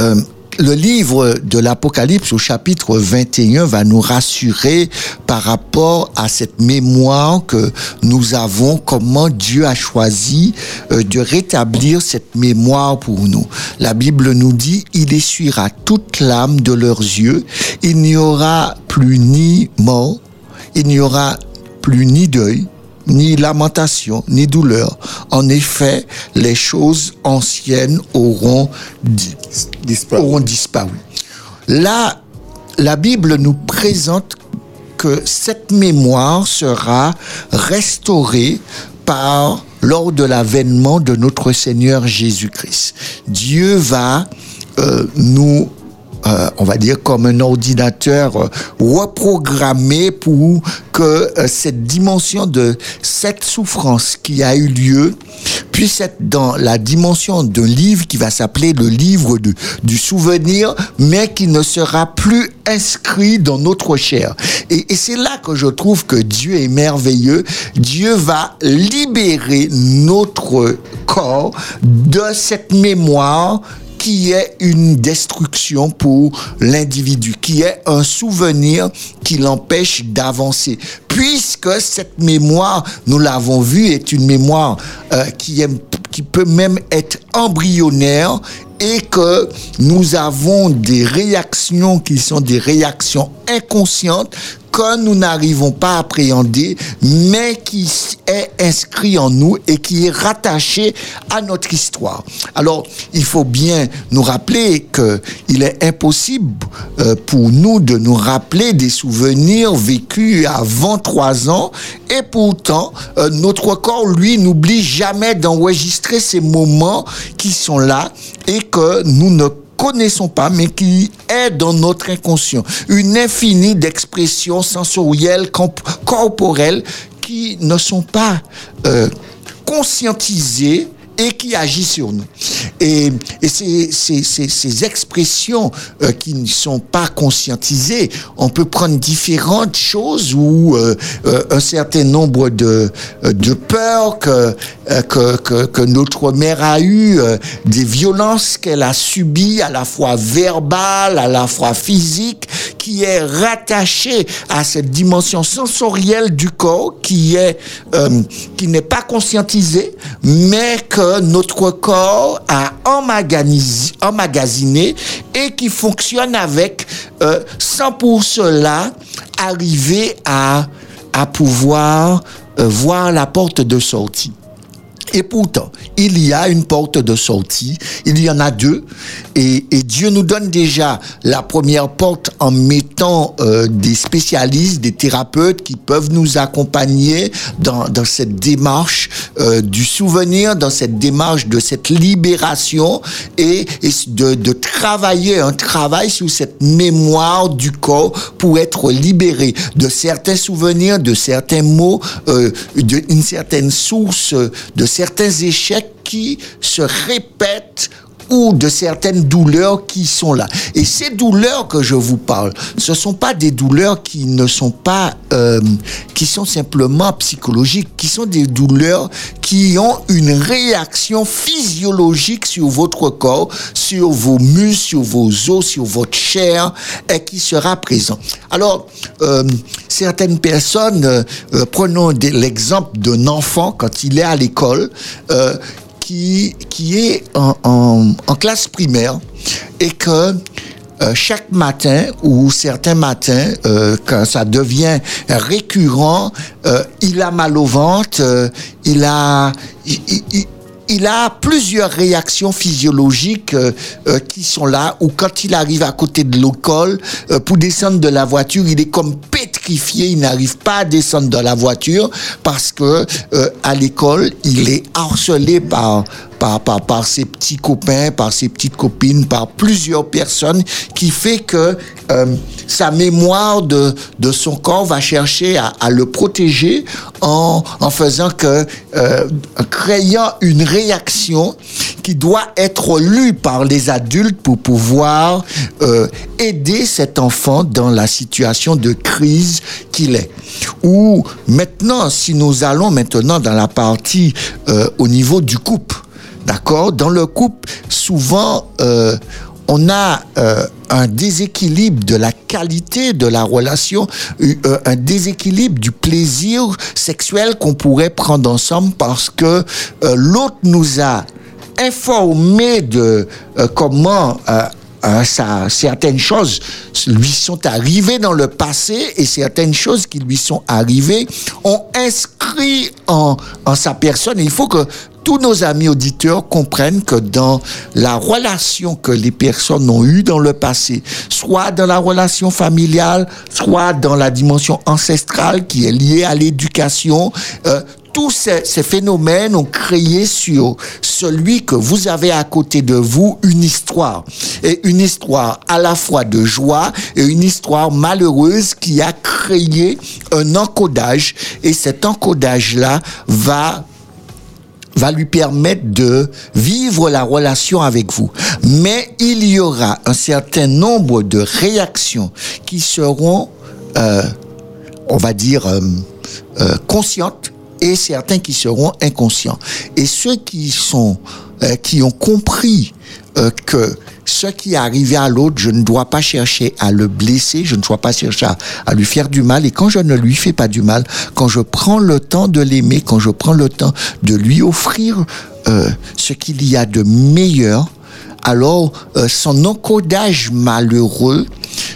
euh, le livre de l'Apocalypse au chapitre 21 va nous rassurer par rapport à cette mémoire que nous avons, comment Dieu a choisi euh, de rétablir cette mémoire pour nous. La Bible nous dit, il essuiera toute l'âme de leurs yeux, il n'y aura plus ni mort, il n'y aura plus ni deuil, ni lamentation, ni douleur. En effet, les choses anciennes auront, di- Disparu. auront disparu. Là, la Bible nous présente que cette mémoire sera restaurée par lors de l'avènement de notre Seigneur Jésus-Christ. Dieu va euh, nous euh, on va dire comme un ordinateur euh, reprogrammé pour que euh, cette dimension de cette souffrance qui a eu lieu puisse être dans la dimension d'un livre qui va s'appeler le livre du souvenir, mais qui ne sera plus inscrit dans notre chair. Et c'est là que je trouve que Dieu est merveilleux. Dieu va libérer notre corps de cette mémoire qui est une destruction pour l'individu, qui est un souvenir qui l'empêche d'avancer. Puisque cette mémoire, nous l'avons vu, est une mémoire euh, qui, est, qui peut même être embryonnaire et que nous avons des réactions qui sont des réactions inconscientes que nous n'arrivons pas à appréhender, mais qui est inscrit en nous et qui est rattaché à notre histoire. Alors, il faut bien nous rappeler que il est impossible euh, pour nous de nous rappeler des souvenirs vécus avant trois ans, et pourtant, euh, notre corps, lui, n'oublie jamais d'enregistrer ces moments qui sont là et que nous ne connaissons pas, mais qui est dans notre inconscient. Une infinie d'expressions sensorielles, corporelles, qui ne sont pas euh, conscientisées et qui agissent sur nous. Et, et ces, ces, ces, ces expressions euh, qui ne sont pas conscientisées, on peut prendre différentes choses ou euh, euh, un certain nombre de, euh, de peurs que, euh, que, que, que notre mère a eues, euh, des violences qu'elle a subies, à la fois verbales, à la fois physiques, qui est rattachée à cette dimension sensorielle du corps qui est qui n'est pas conscientisée, mais que notre corps a emmagasiné et qui fonctionne avec euh, sans pour cela arriver à à pouvoir euh, voir la porte de sortie. Et pourtant, il y a une porte de sortie, il y en a deux, et, Dieu nous donne déjà la première porte en mettant euh, des spécialistes, des thérapeutes qui peuvent nous accompagner dans, cette démarche euh, du souvenir, dans cette démarche de cette libération et, de, travailler un travail sur cette mémoire du corps pour être libéré de certains souvenirs, de certains mots, euh, d'une certaine source, de certains échecs qui se répètent ou de certaines douleurs qui sont là. Et ces douleurs que je vous parle, ce sont pas des douleurs qui ne sont pas, euh, qui sont simplement psychologiques, qui sont des douleurs qui ont une réaction physiologique sur votre corps, sur vos muscles, sur vos os, sur votre chair, et qui sera présent. Alors, euh, certaines personnes, euh, euh, prenons l'exemple d'un enfant quand il est à l'école, euh, qui, est en, classe primaire et que euh, chaque matin ou certains matins, euh, quand ça devient récurrent, euh, il a mal au ventre, il a... il- a plusieurs réactions physiologiques euh, euh, qui sont là, ou quand il arrive à côté de l'école, euh, pour descendre de la voiture, il est comme pétrifié, il n'arrive pas à descendre de la voiture parce que à l'école, il est harcelé par, par, par, par ses petits copains, par ses petites copines, par plusieurs personnes, qui fait que euh, sa mémoire de, de son corps va chercher à, à le protéger en, en faisant que, euh, créant une réaction qui doit être lue par les adultes pour pouvoir euh, aider cet enfant dans la situation de crise qu'il est. Ou maintenant, si nous allons maintenant dans la partie euh, au niveau du couple, D'accord? Dans le couple, souvent, euh, on a euh, un déséquilibre de la qualité de la relation, euh, un déséquilibre du plaisir sexuel qu'on pourrait prendre ensemble parce que l'autre nous a informé de comment euh, ça, certaines choses lui sont arrivées dans le passé et certaines choses qui lui sont arrivées ont inscrit en, en sa personne. Il faut que tous nos amis auditeurs comprennent que dans la relation que les personnes ont eue dans le passé, soit dans la relation familiale, soit dans la dimension ancestrale qui est liée à l'éducation, euh, tous ces, phénomènes ont créé sur celui que vous avez à côté de vous une histoire. Et une histoire à la fois de joie et une histoire malheureuse qui a créé un encodage. Et cet encodage-là va va lui permettre de vivre la relation avec vous. Mais il y aura un certain nombre de réactions qui seront, euh, on va dire, euh, euh, conscientes et certains qui seront inconscients. Et ceux qui sont, euh, qui ont compris euh, que ce qui est arrivé à l'autre, je ne dois pas chercher à le blesser, je ne dois pas chercher à, lui faire du mal. Et quand je ne lui fais pas du mal, quand je prends le temps de l'aimer, quand je prends le temps de lui offrir euh, ce qu'il y a de meilleur, alors son encodage malheureux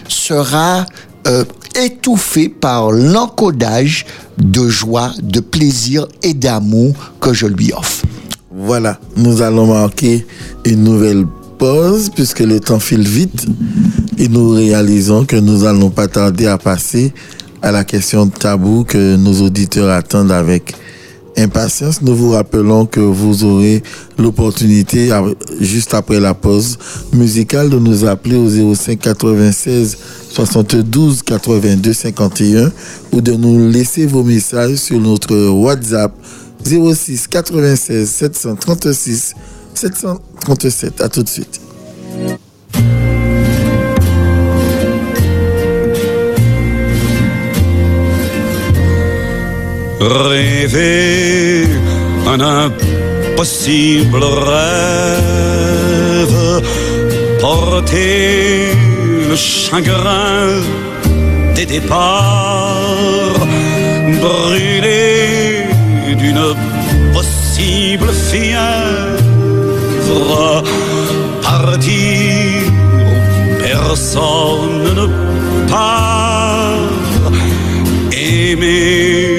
sera euh, étouffé par l'encodage de joie, de plaisir et d'amour que je lui offre. Voilà, nous allons marquer une nouvelle pause puisque le temps file vite et nous réalisons que nous allons pas tarder à passer à la question tabou que nos auditeurs attendent avec impatience. Nous vous rappelons que vous aurez l'opportunité, juste après la pause musicale, de nous appeler au 05 96 72 82 51 ou de nous laisser vos messages sur notre WhatsApp 06 96 736 737. À tout de suite. Rêver un impossible rêve, porter le chagrin des départs, brûler d'une possible fièvre, partir où personne ne part, aimer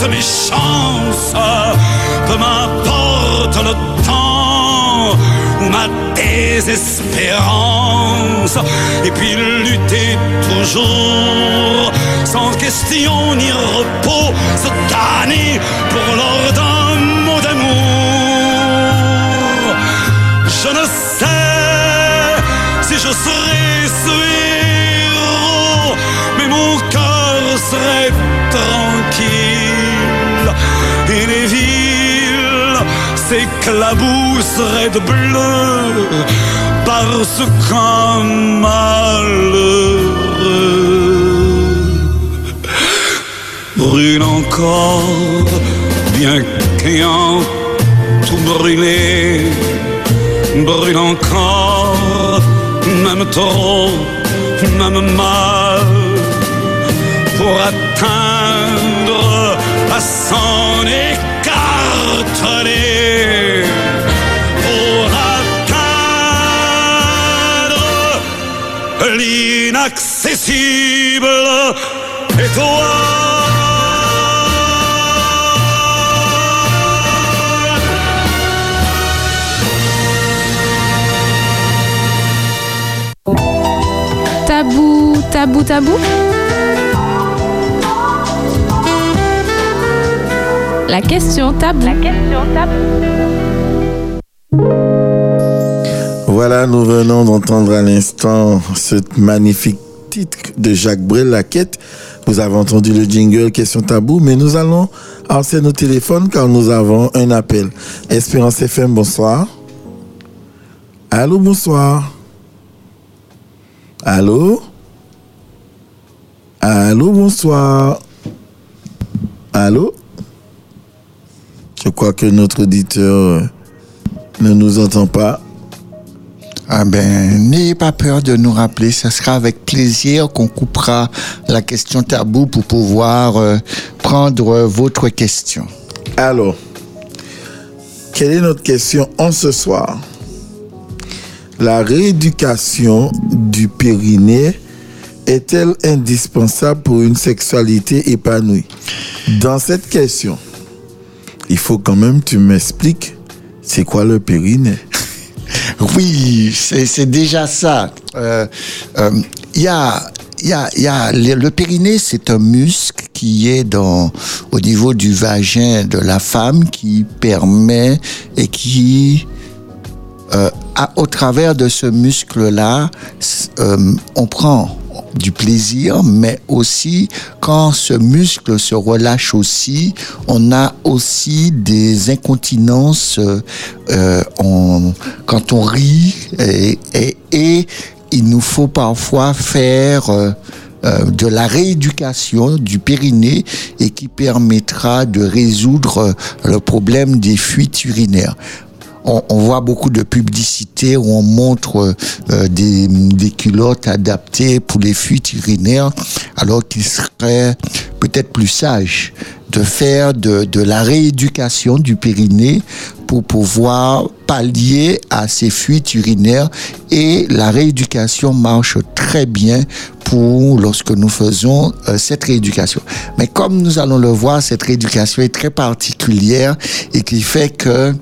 M'importe mes chances, peu m'importe le temps ou ma désespérance. Et puis lutter toujours, sans question ni repos, se damner pour l'or villes s'éclabousseraient de bleu parce qu'un malheureux. Brûle encore, bien qu'ayant tout brûlé, brûle encore, même trop, même mal, pour atteindre à écarteler, l'inaccessible étoile. Tabou, tabou, tabou. La question tabou. La question Voilà, nous venons d'entendre à l'instant ce magnifique titre de Jacques Brel, La Quête. Vous avez entendu le jingle Question Tabou, mais nous allons lancer nos téléphones car nous avons un appel. Espérance FM, bonsoir. Allô, bonsoir. Allô? Allô, bonsoir. Allô? Je crois que notre auditeur ne nous entend pas. Ah ben, n'ayez pas peur de nous rappeler. Ce sera avec plaisir qu'on coupera la question tabou pour pouvoir euh, prendre votre question. Alors, quelle est notre question en ce soir? La rééducation du périnée est-elle indispensable pour une sexualité épanouie? Dans cette question, il faut quand même que tu m'expliques c'est quoi le périnée? Oui, c'est déjà ça. Euh, euh, le, périnée, c'est un muscle qui est dans au niveau du vagin de la femme qui permet et qui euh, au travers de ce muscle-là, on prend du plaisir, mais aussi quand ce muscle se relâche aussi, on a aussi des incontinences euh, euh, on- quand on rit et, et, et il nous faut parfois faire euh, euh, de la rééducation du périnée et qui permettra de résoudre euh, le problème des fuites urinaires. On, voit beaucoup de publicités où on montre euh, des, des culottes adaptées pour les fuites urinaires, alors qu'il serait peut-être plus sage de faire de, de la rééducation du périnée pour pouvoir pallier à ces fuites urinaires et la rééducation marche très bien pour lorsque nous faisons euh, cette rééducation. Mais comme nous allons le voir, cette rééducation est très particulière et qui fait que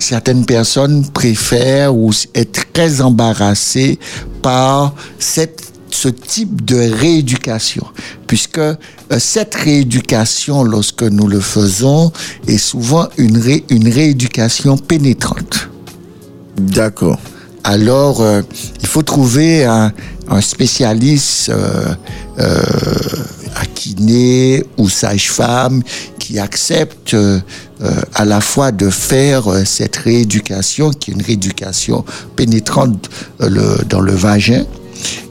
certaines personnes préfèrent ou être très embarrassées par cette ce type de rééducation, puisque euh, cette rééducation, lorsque nous le faisons, est souvent une, ré- une rééducation pénétrante. D'accord. Alors, euh, il faut trouver un, un spécialiste euh, euh, à kiné ou sage-femme qui accepte à la fois de faire cette rééducation, qui est une rééducation pénétrante le- dans le vagin,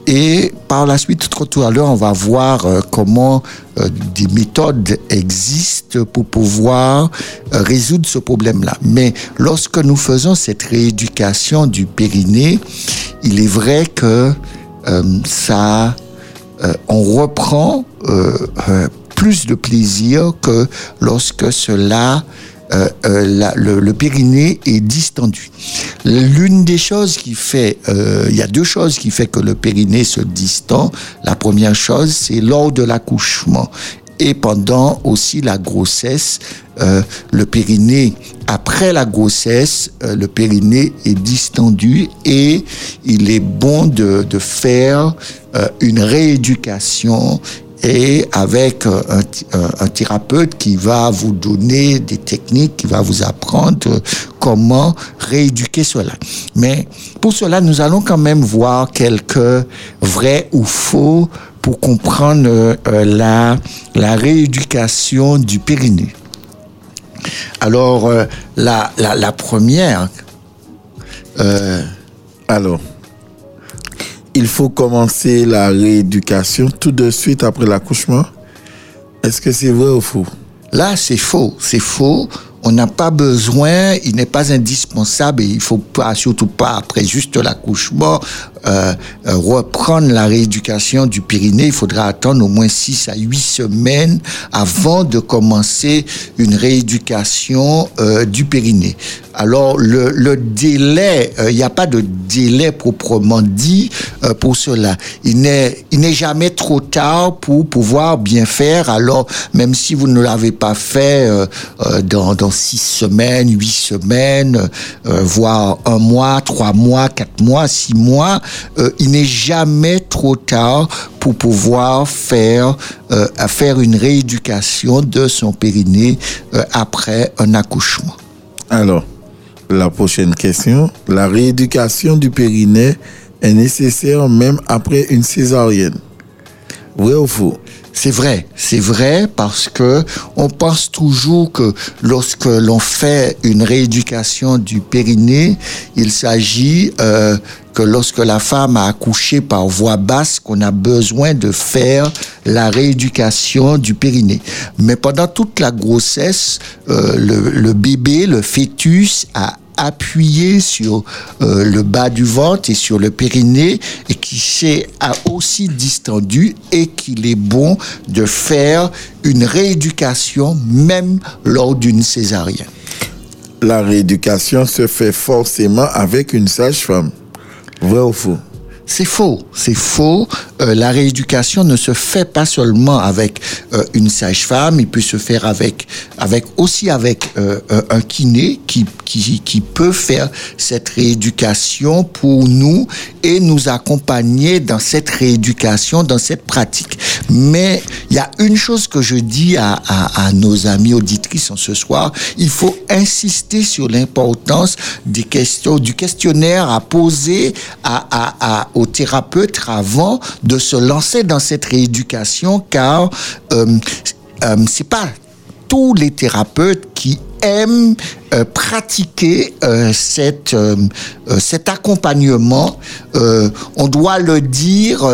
et par la suite, tout à l'heure, on va voir euh, comment euh, des méthodes existent pour pouvoir euh, résoudre ce problème-là. Mais lorsque nous faisons cette rééducation du périnée, il est vrai que ça, on reprend plus de plaisir que lorsque cela euh, euh, le, le périnée est distendu. L'une des choses qui fait, euh, il y a deux choses qui fait que le périnée se distend. La première chose, c'est lors de l'accouchement et pendant aussi la grossesse, le périnée, après la grossesse, le périnée est distendu et il est bon de, faire une rééducation et avec euh, un, un- un thérapeute qui va vous donner des techniques, qui va vous apprendre euh, comment rééduquer cela. Mais pour cela, nous allons quand même voir quelques vrais ou faux pour comprendre euh, la, la rééducation du périnée. Alors, euh, la, la, la première, euh, Alors, il faut commencer la rééducation tout de suite après l'accouchement. Est-ce que c'est vrai ou faux? Là, c'est faux. C'est faux. On n'a pas besoin, il n'est pas indispensable et il faut pas, surtout pas après juste l'accouchement, euh, euh, reprendre la rééducation du périnée. Il faudra attendre au moins 6 à 8 semaines avant de commencer une rééducation euh, du périnée. Alors, le, le délai, euh, il n'y a pas de délai proprement dit euh, pour cela. Il n'est, jamais trop tard pour pouvoir bien faire. Alors, même si vous ne l'avez pas fait euh, euh, dans, dans six semaines, huit semaines, voire un mois, trois mois, quatre mois, six mois, euh, il n'est jamais trop tard pour pouvoir faire, euh, faire une rééducation de son périnée euh, après un accouchement. Alors, la prochaine question. La rééducation du périnée est nécessaire même après une césarienne. Vrai ou faux? C'est vrai, c'est vrai parce que on pense toujours que lorsque l'on fait une rééducation du périnée, il s'agit euh, que lorsque la femme a accouché par voie basse, qu'on a besoin de faire la rééducation du périnée. Mais pendant toute la grossesse, euh, le, le bébé, le fœtus a appuyé sur euh, le bas du ventre et sur le périnée et qui s'est aussi distendu et qu'il est bon de faire une rééducation même lors d'une césarienne. La rééducation se fait forcément avec une sage-femme. Vrai ou faux? C'est faux, c'est faux. Euh, la rééducation ne se fait pas seulement avec euh, une sage-femme, il peut se faire avec, avec aussi avec euh, euh, un kiné qui, qui, qui peut faire cette rééducation pour nous et nous accompagner dans cette rééducation, dans cette pratique. Mais il y a une chose que je dis à, à, à nos amis auditrices en ce soir, il faut insister sur l'importance des questions, du questionnaire à poser à, à, à, au thérapeute avant de se lancer dans cette rééducation, car euh, euh, c'est pas tous les thérapeutes qui aiment euh, pratiquer cette, cet accompagnement, on doit le dire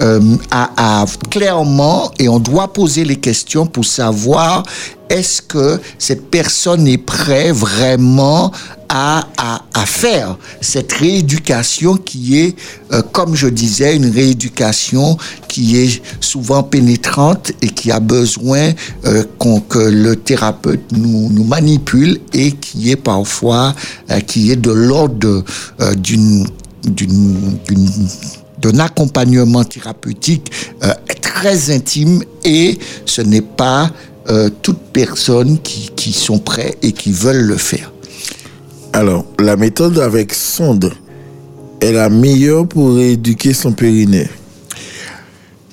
euh, à, à- clairement et on doit poser les questions pour savoir est-ce que cette personne est prête vraiment à, à, à faire cette rééducation qui est, euh, comme je disais, une rééducation qui est souvent pénétrante et qui a besoin euh, qu'on- que le thérapeute nous, nous manipule et qui est parfois, euh, qui est de l'ordre euh, d'une d'une- d'un accompagnement thérapeutique euh, très intime et ce n'est pas euh, toutes personnes qui, qui sont prêtes et qui veulent le faire. Alors, la méthode avec sonde est la meilleure pour rééduquer son périnée.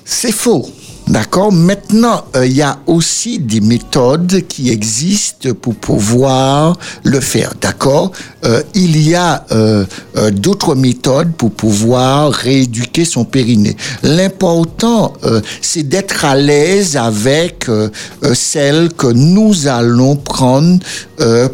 C'est faux. D'accord Maintenant, euh, il y a aussi des méthodes qui existent pour pouvoir le faire. D'accord Euh, Il y a euh, d'autres méthodes pour pouvoir rééduquer son périnée. L'important, c'est d'être à l'aise avec celle que nous allons prendre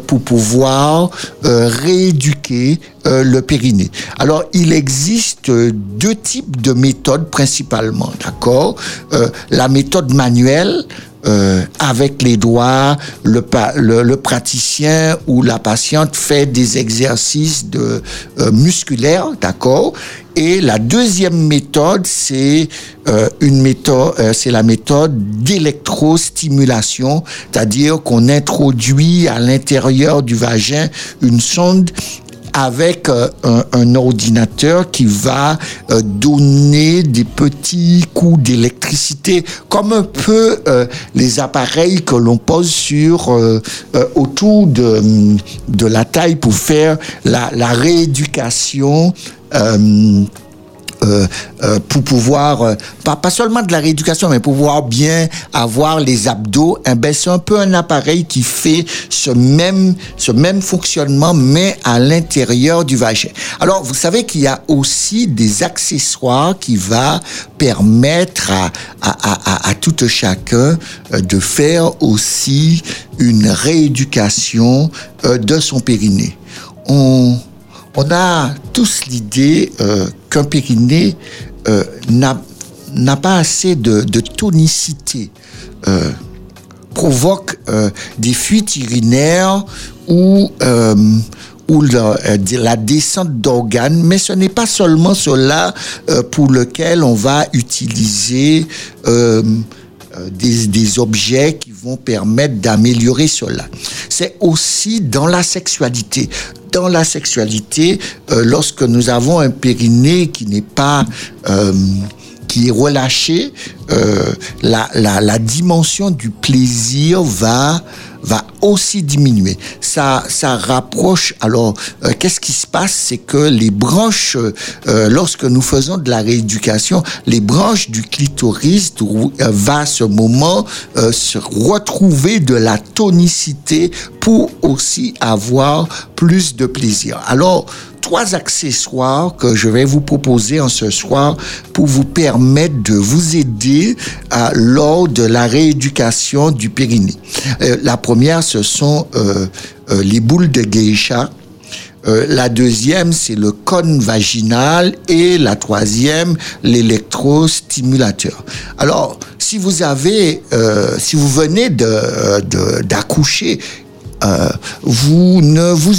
pour pouvoir rééduquer euh, le périnée. Alors, il existe euh, deux types de méthodes principalement, d'accord? Euh, La méthode manuelle, euh, avec les doigts, le, le, le praticien ou la patiente fait des exercices de, euh, musculaires, d'accord? Et la deuxième méthode, c'est euh, une méthode, euh, c'est la méthode d'électrostimulation, c'est-à-dire qu'on introduit à l'intérieur du vagin une sonde avec euh, un, ordinateur qui va euh, donner des petits coups d'électricité, comme un peu euh, les appareils que l'on pose sur autour de, de la taille pour faire la rééducation. Euh, euh, pour pouvoir, euh, pas, pas seulement de la rééducation, mais pour pouvoir bien avoir les abdos, eh ben, c'est un peu un appareil qui fait ce même, ce même fonctionnement, mais à l'intérieur du vagin. Alors, vous savez qu'il y a aussi des accessoires qui va permettre à, à, à, à, tout chacun de faire aussi une rééducation de son périnée. On, on a tous l'idée euh, qu'un périnée euh, n'a pas assez de, tonicité, euh, provoque euh, des fuites urinaires ou euh, ou la, descente d'organes, mais ce n'est pas seulement cela pour lequel on va utiliser des, des objets qui vont permettre d'améliorer cela. C'est aussi dans la sexualité. Dans la sexualité, euh, lorsque nous avons un périnée qui n'est pas euh, qui est relâché, euh, la, la, la dimension du plaisir va va aussi diminuer. Ça, ça rapproche. Alors, euh, qu'est-ce qui se passe? C'est que les branches, euh, lorsque nous faisons de la rééducation, les branches du clitoris euh, va à ce moment euh, se retrouver de la tonicité pour aussi avoir plus de plaisir. Alors, trois accessoires que je vais vous proposer en ce soir pour vous permettre de vous aider à, lors de la rééducation du périnée. Euh, la première, ce sont euh, euh, les boules de geisha. Euh, la deuxième, c'est le cône vaginal et la troisième, l'électrostimulateur. Alors, si vous avez, euh, si vous venez de, de- d'accoucher, euh, vous ne vous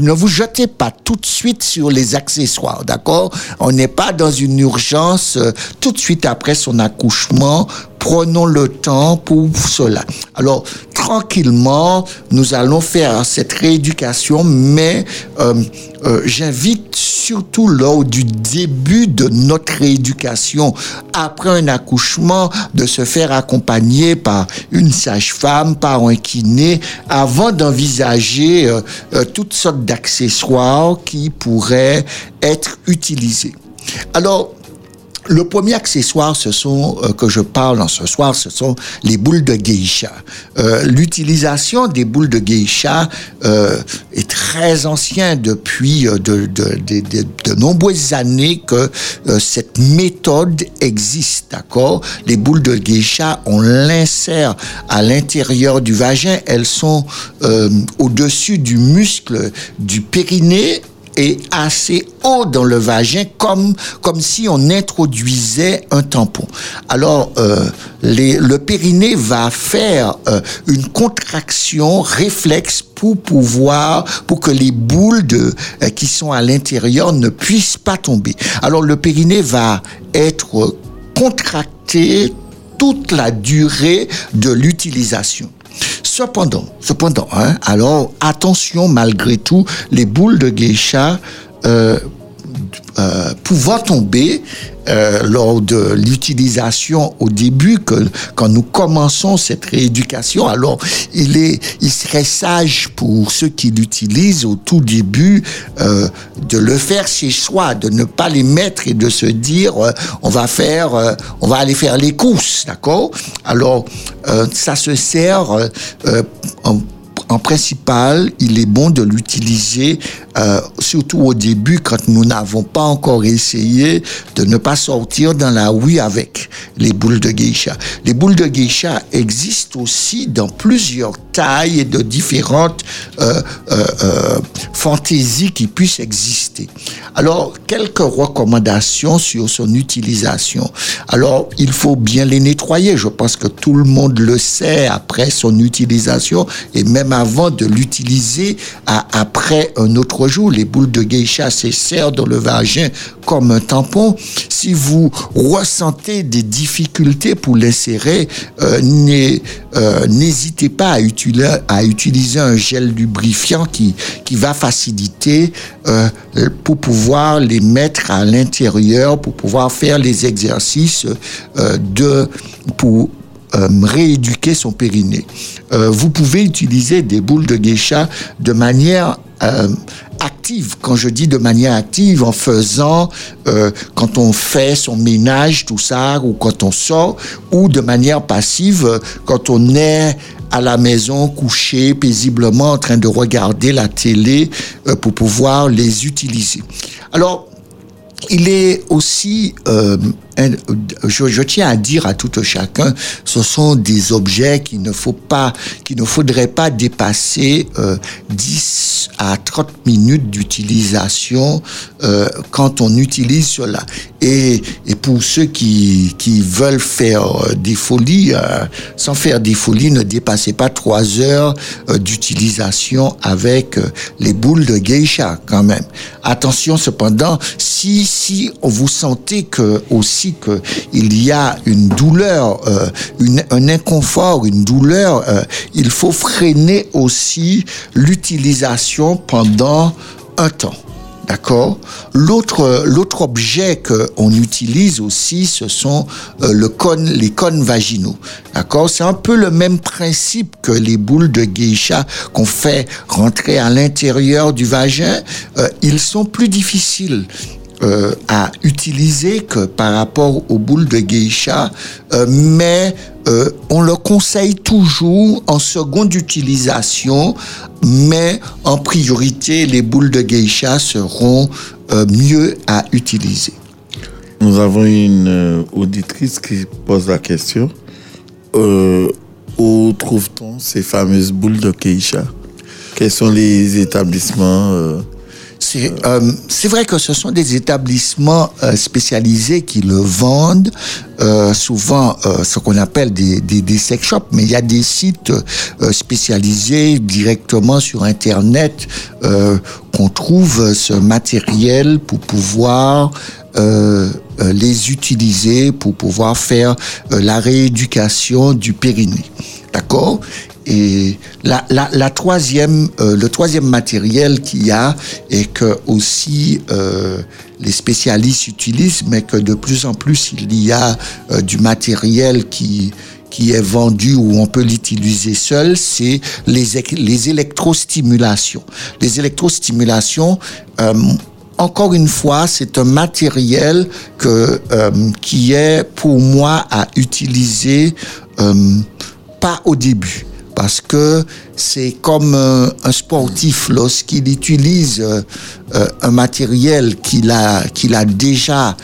ne vous jetez pas tout de suite sur les accessoires, d'accord? On n'est pas dans une urgence euh, tout de suite après son accouchement. Prenons le temps pour cela. Alors, tranquillement, nous allons faire cette rééducation, mais euh, euh, j'invite surtout lors du début de notre rééducation, après un accouchement, de se faire accompagner par une sage-femme, par un kiné, avant d'envisager euh, euh, toutes sortes d'accessoires qui pourraient être utilisés. Alors, le premier accessoire, ce sont euh, que je parle en ce soir, ce sont les boules de geisha. Euh, L'utilisation des boules de geisha euh, est très ancienne depuis euh, de, de, de, de- nombreuses années que euh, cette méthode existe, d'accord? Les boules de geisha, on l'insère à l'intérieur du vagin, elles sont euh, au-dessus du muscle du périnée et assez haut dans le vagin, comme, comme si on introduisait un tampon. Alors, euh, le périnée va faire euh, une contraction réflexe pour pouvoir, pour que les boules de, euh, qui sont à l'intérieur ne puissent pas tomber. Alors, le périnée va être contracté toute la durée de l'utilisation. Cependant, cependant, hein, alors attention malgré tout, les boules de geisha euh, euh, pouvant tomber euh, lors de l'utilisation au début, que, quand nous commençons cette rééducation, alors il, est, il serait sage pour ceux qui l'utilisent au tout début euh, de le faire chez soi, de ne pas les mettre et de se dire euh, on va faire, on va aller faire les courses, d'accord? Alors ça se sert en en principal, il est bon de l'utiliser, euh, surtout au début, quand nous n'avons pas encore essayé de ne pas sortir dans la rue avec les boules de geisha. Les boules de geisha existent aussi dans plusieurs tailles et de différentes euh, euh, fantaisies qui puissent exister. Alors, quelques recommandations sur son utilisation. Alors, il faut bien les nettoyer. Je pense que tout le monde le sait après son utilisation et même avant de l'utiliser après un autre jour. Les boules de geisha se serrent dans le vagin comme un tampon. Si vous ressentez des difficultés pour l'insérer, euh, euh, n'hésitez pas à utiliser, un gel lubrifiant qui, qui va faciliter euh, pour pouvoir les mettre à l'intérieur, pour pouvoir faire les exercices de, pour euh, rééduquer son périnée. Euh, vous pouvez utiliser des boules de geisha de manière euh, active. Quand je dis de manière active, en faisant, euh, quand on fait son ménage, tout ça, ou quand on sort, ou de manière passive, euh, quand on est à la maison, couché paisiblement, en train de regarder la télé, euh, pour pouvoir les utiliser. Alors, il est aussi, euh, je, je tiens à dire à tout un chacun, ce sont des objets qu'il ne faut pas, qu'il ne faudrait pas dépasser euh, 10 à 30 minutes d'utilisation euh, quand on utilise cela. Et, pour ceux qui, veulent faire euh, des folies, euh, sans faire des folies, ne dépassez pas 3 heures euh, d'utilisation avec euh, les boules de geisha quand même. Attention cependant, si si vous sentez que aussi que il y a une douleur, euh, un inconfort, une douleur, euh, il faut freiner aussi l'utilisation pendant un temps. D'accord? L'autre l'autre objet qu'on utilise aussi, ce sont euh, les cônes vaginaux. D'accord? C'est un peu le même principe que les boules de geisha qu'on fait rentrer à l'intérieur du vagin. Ils sont plus difficiles euh, à utiliser que par rapport aux boules de geisha, euh, mais euh, on le conseille toujours en seconde utilisation, mais en priorité, les boules de geisha seront mieux à utiliser. Nous avons une auditrice qui pose la question. Où trouve-t-on ces fameuses boules de Keisha Quels sont les établissements C'est euh, vrai que ce sont des établissements euh, spécialisés qui le vendent, euh, souvent euh, ce qu'on appelle des, des, des sex shops, mais il y a des sites euh, spécialisés directement sur Internet qu'on trouve ce matériel pour pouvoir les utiliser, pour pouvoir faire la rééducation du périnée. D'accord? Et la, la, la troisième, euh, le troisième matériel qu'il y a et que aussi euh, les spécialistes utilisent, mais que de plus en plus il y a euh, du matériel qui qui est vendu ou on peut l'utiliser seul, c'est les, les électrostimulations. Les électrostimulations, euh, encore une fois, c'est un matériel que, euh, qui est pour moi à utiliser euh, pas au début. Parce que c'est comme euh, un sportif lorsqu'il utilise euh, euh, un matériel qu'il a, qu'il a déjà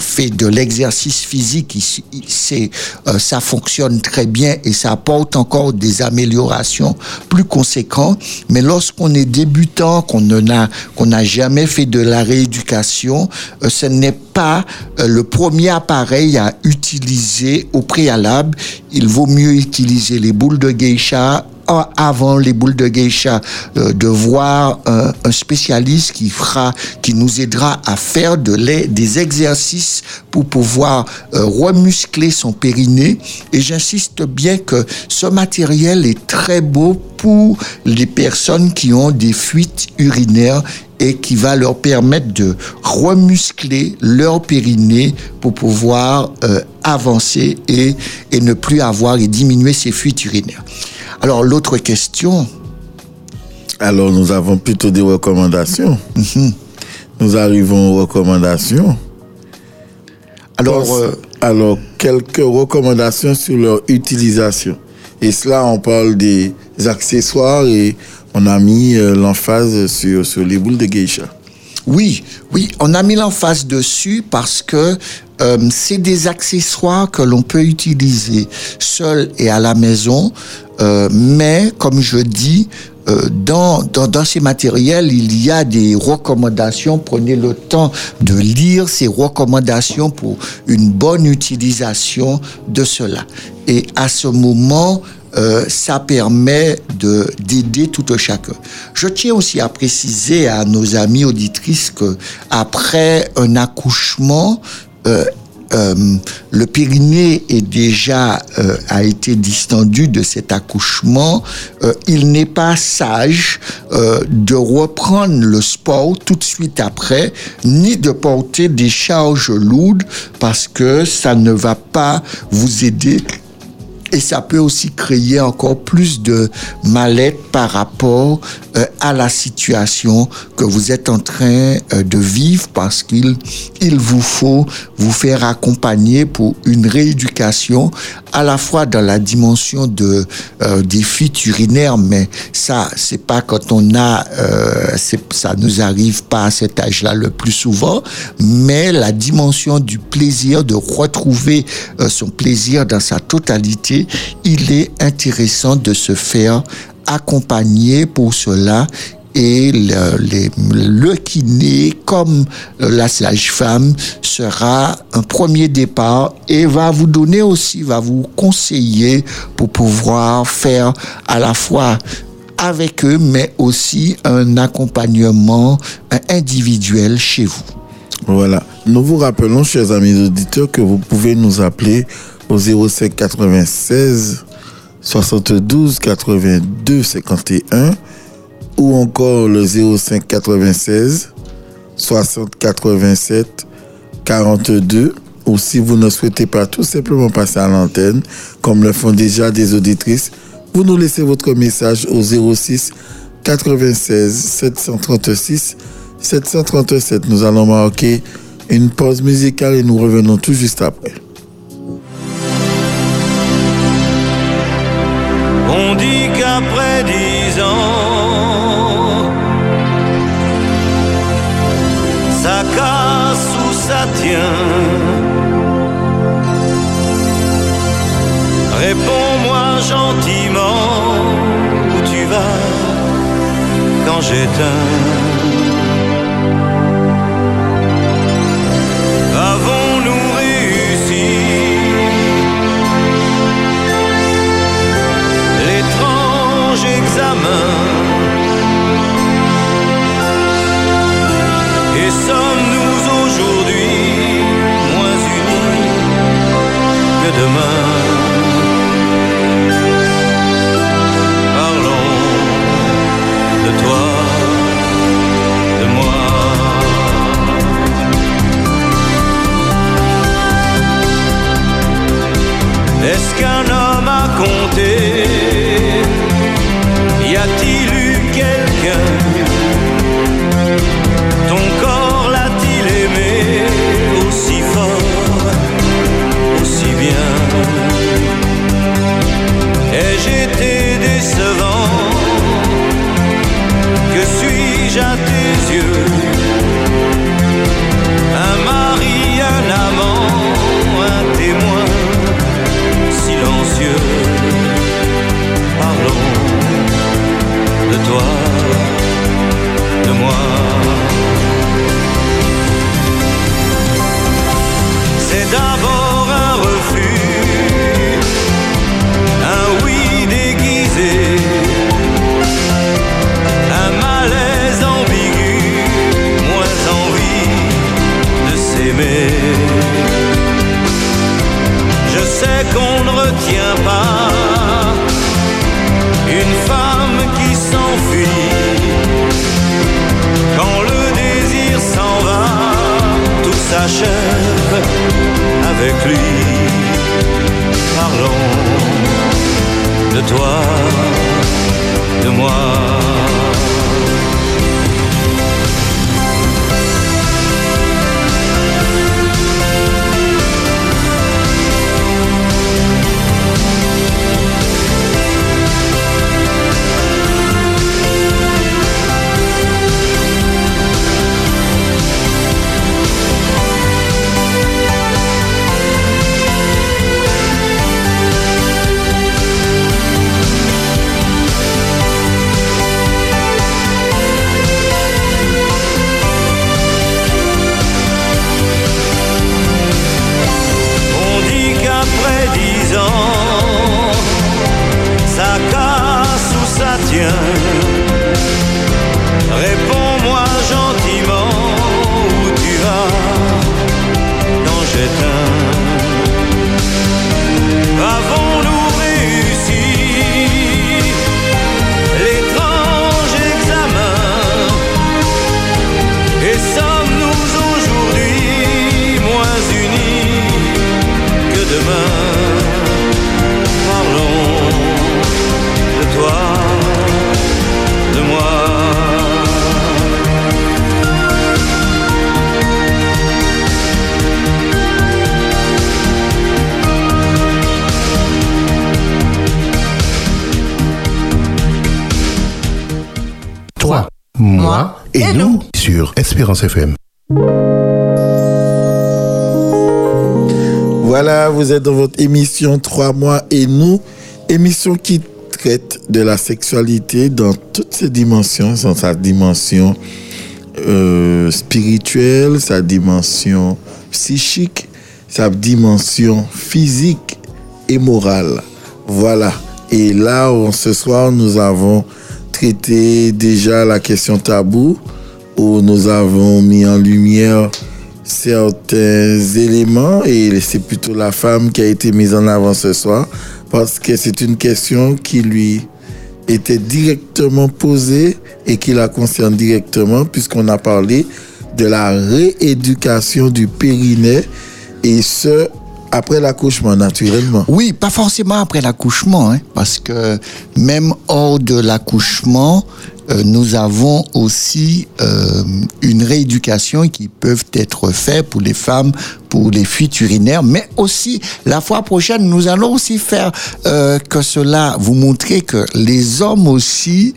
fait de l'exercice physique, il- ça fonctionne très bien et ça apporte encore des améliorations plus conséquentes. Mais lorsqu'on est débutant, qu'on n'a qu'on n'a jamais fait de la rééducation, ce n'est pas euh, le premier appareil à utiliser au préalable. Il vaut mieux utiliser les boules de geisha avant les boules de geisha, euh, de voir un, un spécialiste qui fera, qui nous aidera à faire de les, des exercices pour pouvoir euh, remuscler son périnée. Et j'insiste bien que ce matériel est très beau pour les personnes qui ont des fuites urinaires et qui va leur permettre de remuscler leur périnée pour pouvoir euh, avancer et, et ne plus avoir et diminuer ces fuites urinaires. Alors l'autre question, Alors, nous avons plutôt des recommandations. Nous arrivons aux recommandations. alors Pense- euh, alors, quelques recommandations sur leur utilisation. Et cela, on parle des accessoires et on a mis euh, l'emphase sur, sur les boules de geisha. oui, oui, on a mis l'emphase dessus parce que euh, c'est des accessoires que l'on peut utiliser seul et à la maison, euh, mais comme je dis, euh, dans, ces matériels, il y a des recommandations. Prenez le temps de lire ces recommandations pour une bonne utilisation de cela. Et à ce moment, ça permet de d'aider tout un chacun. Je tiens aussi à préciser à nos amis auditrices que après un accouchement, euh, euh, le périnée est déjà euh, a été distendu de cet accouchement. Euh, il n'est pas sage de reprendre le sport tout de suite après, ni de porter des charges lourdes parce que ça ne va pas vous aider et ça peut aussi créer encore plus de mal-être par rapport euh, à la situation que vous êtes en train euh, de vivre parce qu'il il vous faut vous faire accompagner pour une rééducation à la fois dans la dimension de euh, des fuites urinaires mais ça c'est pas quand on a euh, ça nous arrive pas à cet âge-là le plus souvent mais la dimension du plaisir de retrouver son plaisir dans sa totalité il est intéressant de se faire accompagner pour cela et le, le kiné comme la sage-femme sera un premier départ et va vous donner aussi, va vous conseiller pour pouvoir faire à la fois avec eux, mais aussi un accompagnement individuel chez vous. Voilà. Nous vous rappelons, chers amis auditeurs, que vous pouvez nous appeler au 05 96 72 82 51 ou encore le 05 96 60 87 42 ou si vous ne souhaitez pas tout simplement passer à l'antenne, comme le font déjà des auditrices, vous nous laissez votre message au 06 96 736 737. Nous allons marquer une pause musicale et nous revenons tout juste après. Gentiment où tu vas quand j'éteins. Homme Voilà, vous êtes dans votre émission 3 mois et nous, émission qui traite de la sexualité dans toutes ses dimensions, dans sa dimension euh, spirituelle, sa dimension psychique, sa dimension physique et morale. Voilà. Et là, ce soir, nous avons traité déjà la question tabou, nous avons mis en lumière certains éléments et c'est plutôt la femme qui a été mise en avant ce soir parce que c'est une question qui lui était directement posée et qui la concerne directement puisqu'on a parlé de la rééducation du périnée et ce après l'accouchement naturellement. Oui, pas forcément après l'accouchement, hein, parce que même hors de l'accouchement, nous avons aussi euh, une rééducation qui peuvent être faite pour les femmes, pour les fuites urinaires, mais aussi la fois prochaine, nous allons aussi faire euh, que cela, vous montrer que les hommes aussi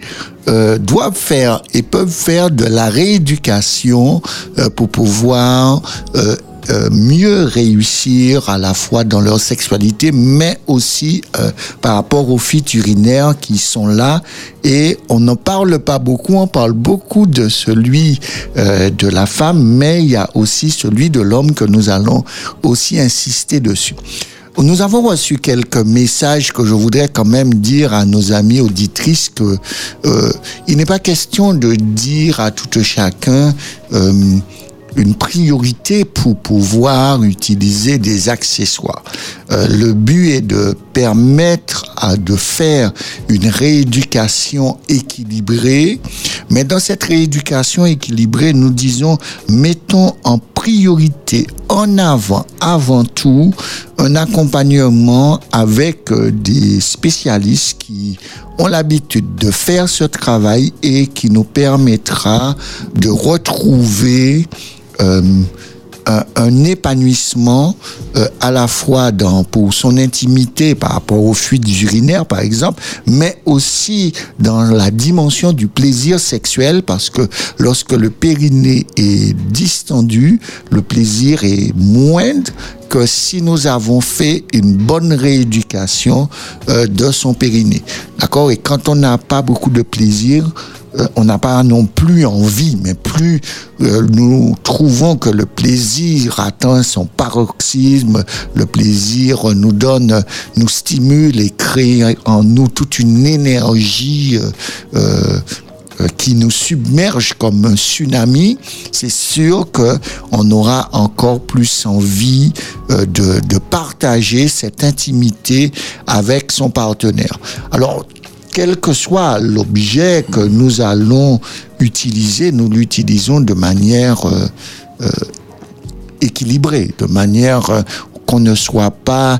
euh, doivent faire et peuvent faire de la rééducation euh, pour pouvoir euh, euh, mieux réussir à la fois dans leur sexualité, mais aussi euh, par rapport aux fuites urinaires qui sont là. Et on n'en parle pas beaucoup, on parle beaucoup de celui euh, de la femme, mais il y a aussi celui de l'homme que nous allons aussi insister dessus. Nous avons reçu quelques messages que je voudrais quand même dire à nos amis auditrices que euh, il n'est pas question de dire à tout chacun euh, une priorité pour pouvoir utiliser des accessoires. Euh, le but est de permettre à de faire une rééducation équilibrée, mais dans cette rééducation équilibrée, nous disons mettons en priorité, en avant, avant tout, un accompagnement avec euh, des spécialistes qui ont l'habitude de faire ce travail et qui nous permettra de retrouver un, un épanouissement euh, à la fois dans, pour son intimité par rapport aux fuites urinaires, par exemple, mais aussi dans la dimension du plaisir sexuel, parce que lorsque le périnée est distendu, le plaisir est moindre que si nous avons fait une bonne rééducation euh, de son périnée. D'accord? Et quand on n'a pas beaucoup de plaisir, euh, on n'a pas non plus envie, mais plus euh, nous trouvons que le plaisir atteint son paroxysme, le plaisir nous donne, nous stimule et crée en nous toute une énergie euh, euh, euh, qui nous submerge comme un tsunami, c'est sûr que on aura encore plus envie euh, de, de partager cette intimité avec son partenaire. Alors, quel que soit l'objet que nous allons utiliser, nous l'utilisons de manière euh, euh, équilibrée, de manière euh, qu'on ne soit pas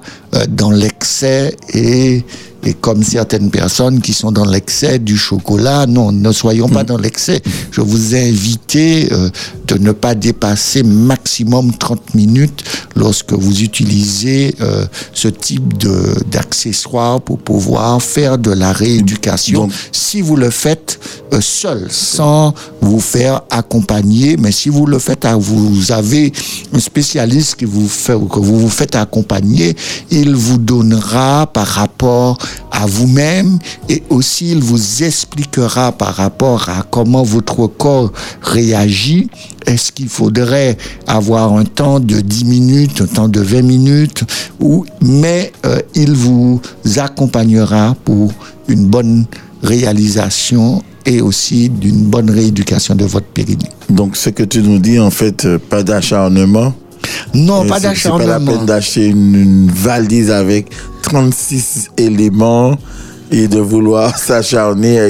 dans l'excès et, et comme certaines personnes qui sont dans l'excès du chocolat. Non, ne soyons pas dans l'excès. Je vous ai invité euh, de ne pas dépasser maximum 30 minutes lorsque vous utilisez euh, ce type de d'accessoires pour pouvoir faire de la rééducation. Donc- si vous le faites euh, seul, sans vous faire accompagner, mais si vous le faites, à, vous avez un spécialiste qui vous fait, que vous vous faites accompagner, il vous donnera par rapport à vous-même et aussi il vous expliquera par rapport à comment votre corps réagit. Est-ce qu'il faudrait avoir un temps de 10 minutes, un temps de 20 minutes, ou, mais euh, il vous accompagnera pour une bonne réalisation et aussi d'une bonne rééducation de votre périnée. Donc, ce que tu nous dis, en fait, euh, pas d'acharnement. Non, pas c'est- C'est pas la d'acharnement. peine d'acheter une, une valise avec 36 éléments et de vouloir s'acharner à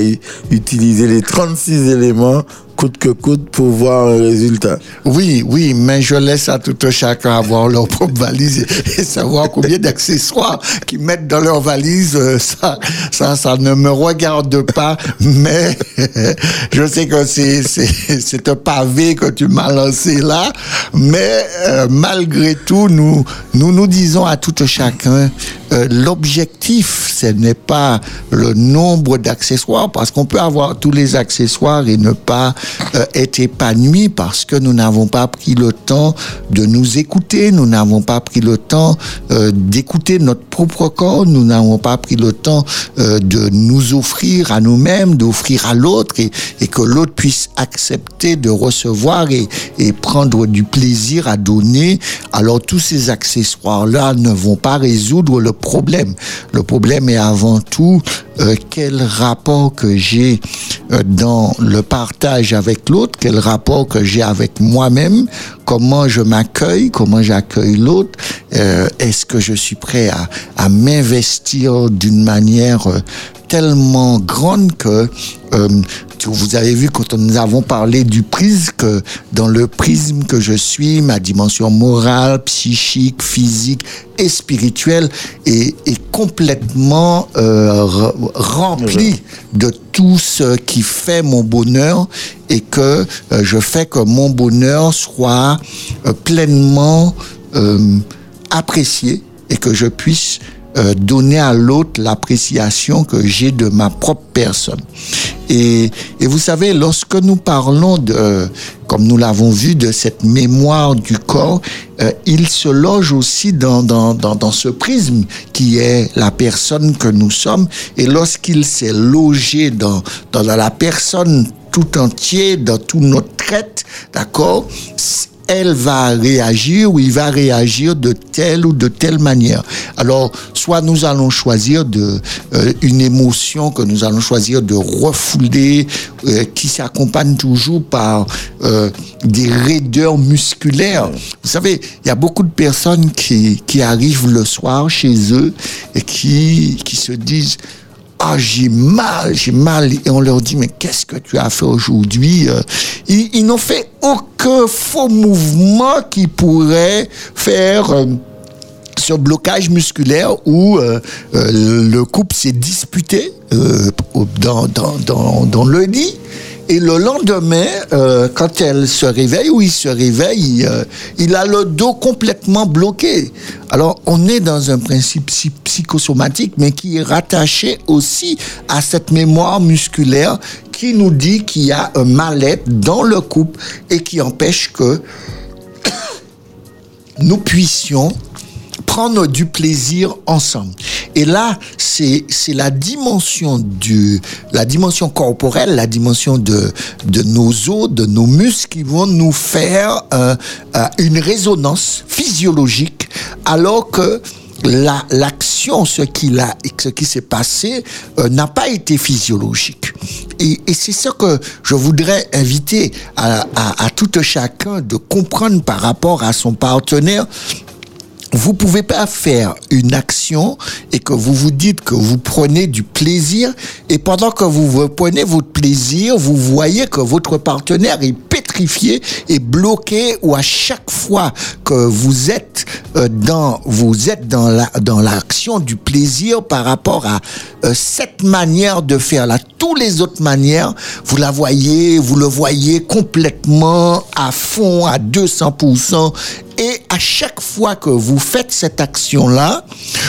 utiliser les 36 éléments coûte que coûte pour voir un résultat. Oui, oui, mais je laisse à tout un chacun avoir leur propre valise et, savoir combien d'accessoires qu'ils mettent dans leur valise. euh, Ça, ça, ça ne me regarde pas, mais je sais que c'est, c'est, un pavé que tu m'as lancé là. Mais euh, malgré tout, nous, nous nous disons à tout un chacun, euh, l'objectif, ce n'est pas le nombre d'accessoires, parce qu'on peut avoir tous les accessoires et ne pas euh, être épanoui parce que nous n'avons pas pris le temps de nous écouter, nous n'avons pas pris le temps euh, d'écouter notre propre corps, nous n'avons pas pris le temps euh, de nous offrir à nous-mêmes, d'offrir à l'autre et, que l'autre puisse accepter de recevoir et, prendre du plaisir à donner. Alors tous ces accessoires-là ne vont pas résoudre le problème. Le problème est avant tout quel rapport que j'ai dans le partage avec l'autre, quel rapport que j'ai avec moi-même, comment je m'accueille, comment j'accueille l'autre, euh, est-ce que je suis prêt à, à m'investir d'une manière euh, tellement grande que euh, vous avez vu quand nous avons parlé du prisme que dans le prisme que je suis, ma dimension morale, psychique, physique et spirituelle est, est complètement euh, re- remplie de tout ce qui fait mon bonheur et que euh, je fais que mon bonheur soit euh, pleinement apprécié et que je puisse euh, donner à l'autre l'appréciation que j'ai de ma propre personne. Et, et vous savez, lorsque nous parlons de, comme nous l'avons vu, de cette mémoire du corps, euh, il se loge aussi dans, dans, dans, dans ce prisme qui est la personne que nous sommes. Et lorsqu'il s'est logé dans, dans la personne tout entier, dans tout notre traite, d'accord elle va réagir ou il va réagir de telle ou de telle manière. Alors, soit nous allons choisir de euh, une émotion que nous allons choisir de refouler, euh, qui s'accompagne toujours par euh, des raideurs musculaires. Vous savez, il y a beaucoup de personnes qui, qui arrivent le soir chez eux et qui, qui se disent ah j'ai mal, j'ai mal et on leur dit mais qu'est-ce que tu as fait aujourd'hui Euh, Ils, n'ont fait aucun faux mouvement qui pourrait faire euh, ce blocage musculaire où euh, le couple s'est disputé euh, dans, dans, dans, dans le lit. Et le lendemain, euh, quand elle se réveille ou il se réveille, euh, il a le dos complètement bloqué. Alors, on est dans un principe psy- psychosomatique, mais qui est rattaché aussi à cette mémoire musculaire qui nous dit qu'il y a un mal-être dans le couple et qui empêche que nous puissions prendre du plaisir ensemble. Et là, c'est la dimension du la dimension corporelle, la dimension de de nos os, de nos muscles qui vont nous faire euh, euh, une résonance physiologique, alors que la l'action l'action, ce qu'il a, ce qui s'est passé, euh, n'a pas été physiologique. Et, c'est ça que je voudrais inviter à, à tout chacun de comprendre par rapport à son partenaire vous pouvez pas faire une action et que vous vous dites que vous prenez du plaisir et pendant que vous prenez votre plaisir, vous voyez que votre partenaire est pétrifié et bloqué ou à chaque fois que vous êtes euh, dans vous êtes dans la dans l'action du plaisir par rapport à euh, cette manière de faire là. Toutes les autres manières vous la voyez vous le voyez complètement à fond à 200% et à chaque fois que vous faites cette action-là,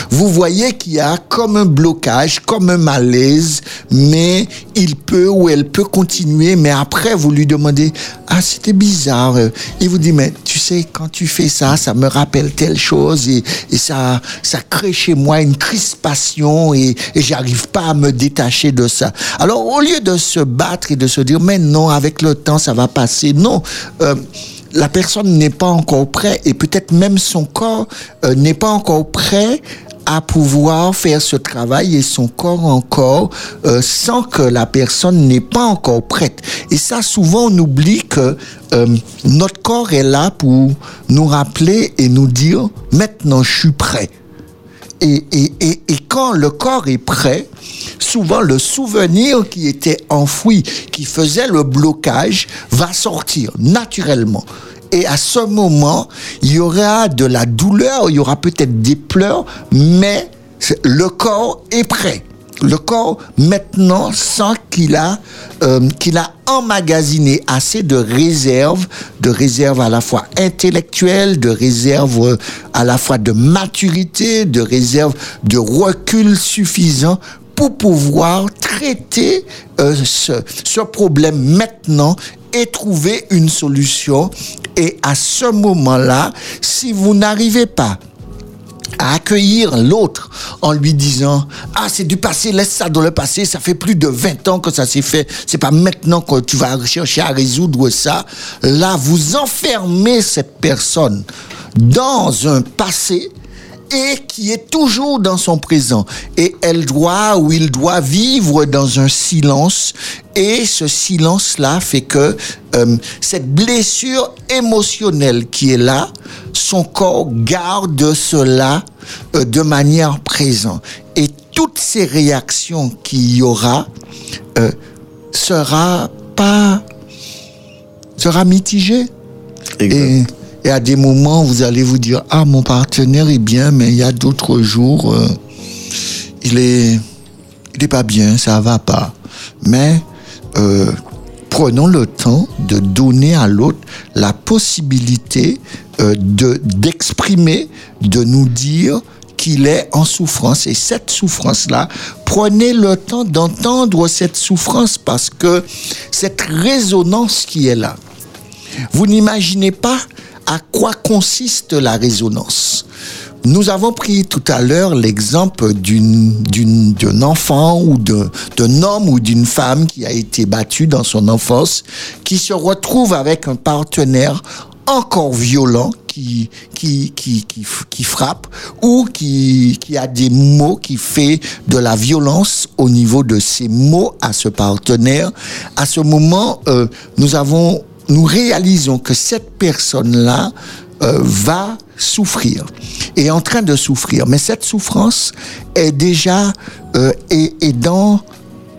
vous voyez qu'il y a comme un blocage, comme un malaise, mais il peut ou elle peut continuer, mais après vous lui demandez, ah c'était bizarre, il vous dit, mais tu sais, quand tu fais ça, ça me rappelle telle chose et, et ça, ça crée chez moi une crispation et, et j'arrive pas à me détacher de ça. Alors au lieu de se battre et de se dire, mais non, avec le temps ça va passer, non. Euh, la personne n'est pas encore prêt et peut-être même son corps euh, n'est pas encore prêt à pouvoir faire ce travail et son corps encore euh, sans que la personne n'est pas encore prête. Et ça, souvent, on oublie que euh, notre corps est là pour nous rappeler et nous dire, maintenant, je suis prêt. Et, quand le corps est prêt, souvent le souvenir qui était enfoui, qui faisait le blocage, va sortir naturellement. Et à ce moment, il y aura de la douleur, il y aura peut-être des pleurs, mais le corps est prêt. Le corps maintenant sent qu'il a euh, qu'il a emmagasiné assez de réserves, de réserves à la fois intellectuelles, de réserves euh, à la fois de maturité, de réserves de recul suffisant pour pouvoir traiter euh, ce, ce problème maintenant et trouver une solution. Et à ce moment-là, si vous n'arrivez pas à accueillir l'autre en lui disant ah c'est du passé laisse ça dans le passé ça fait plus de 20 ans que ça s'est fait. C'est pas maintenant que tu vas chercher à résoudre ça. Là vous enfermez cette personne dans un passé et qui est toujours dans son présent. Et elle doit ou il doit vivre dans un silence. Et ce silence-là fait que euh, cette blessure émotionnelle qui est là, son corps garde cela euh, de manière présente. Et toutes ces réactions qu'il y aura euh, sera pas sera mitigée. Et, et à des moments, vous allez vous dire, ah, mon partenaire est bien, mais il y a d'autres jours, euh, il est, il est pas bien, ça va pas. Mais euh, prenons le temps de donner à l'autre la possibilité euh, de d'exprimer, de nous dire qu'il est en souffrance. Et cette souffrance-là, prenez le temps d'entendre cette souffrance parce que cette résonance qui est là, vous n'imaginez pas à quoi consiste la résonance. Nous avons pris tout à l'heure l'exemple d'un enfant ou d'un homme ou d'une femme qui a été battu dans son enfance, qui se retrouve avec un partenaire encore violent qui, qui, qui, qui, qui frappe ou qui, qui a des mots qui fait de la violence au niveau de ses mots à ce partenaire. À ce moment, euh, nous avons, nous réalisons que cette personne-là euh, va souffrir, est en train de souffrir. Mais cette souffrance est déjà euh, est dans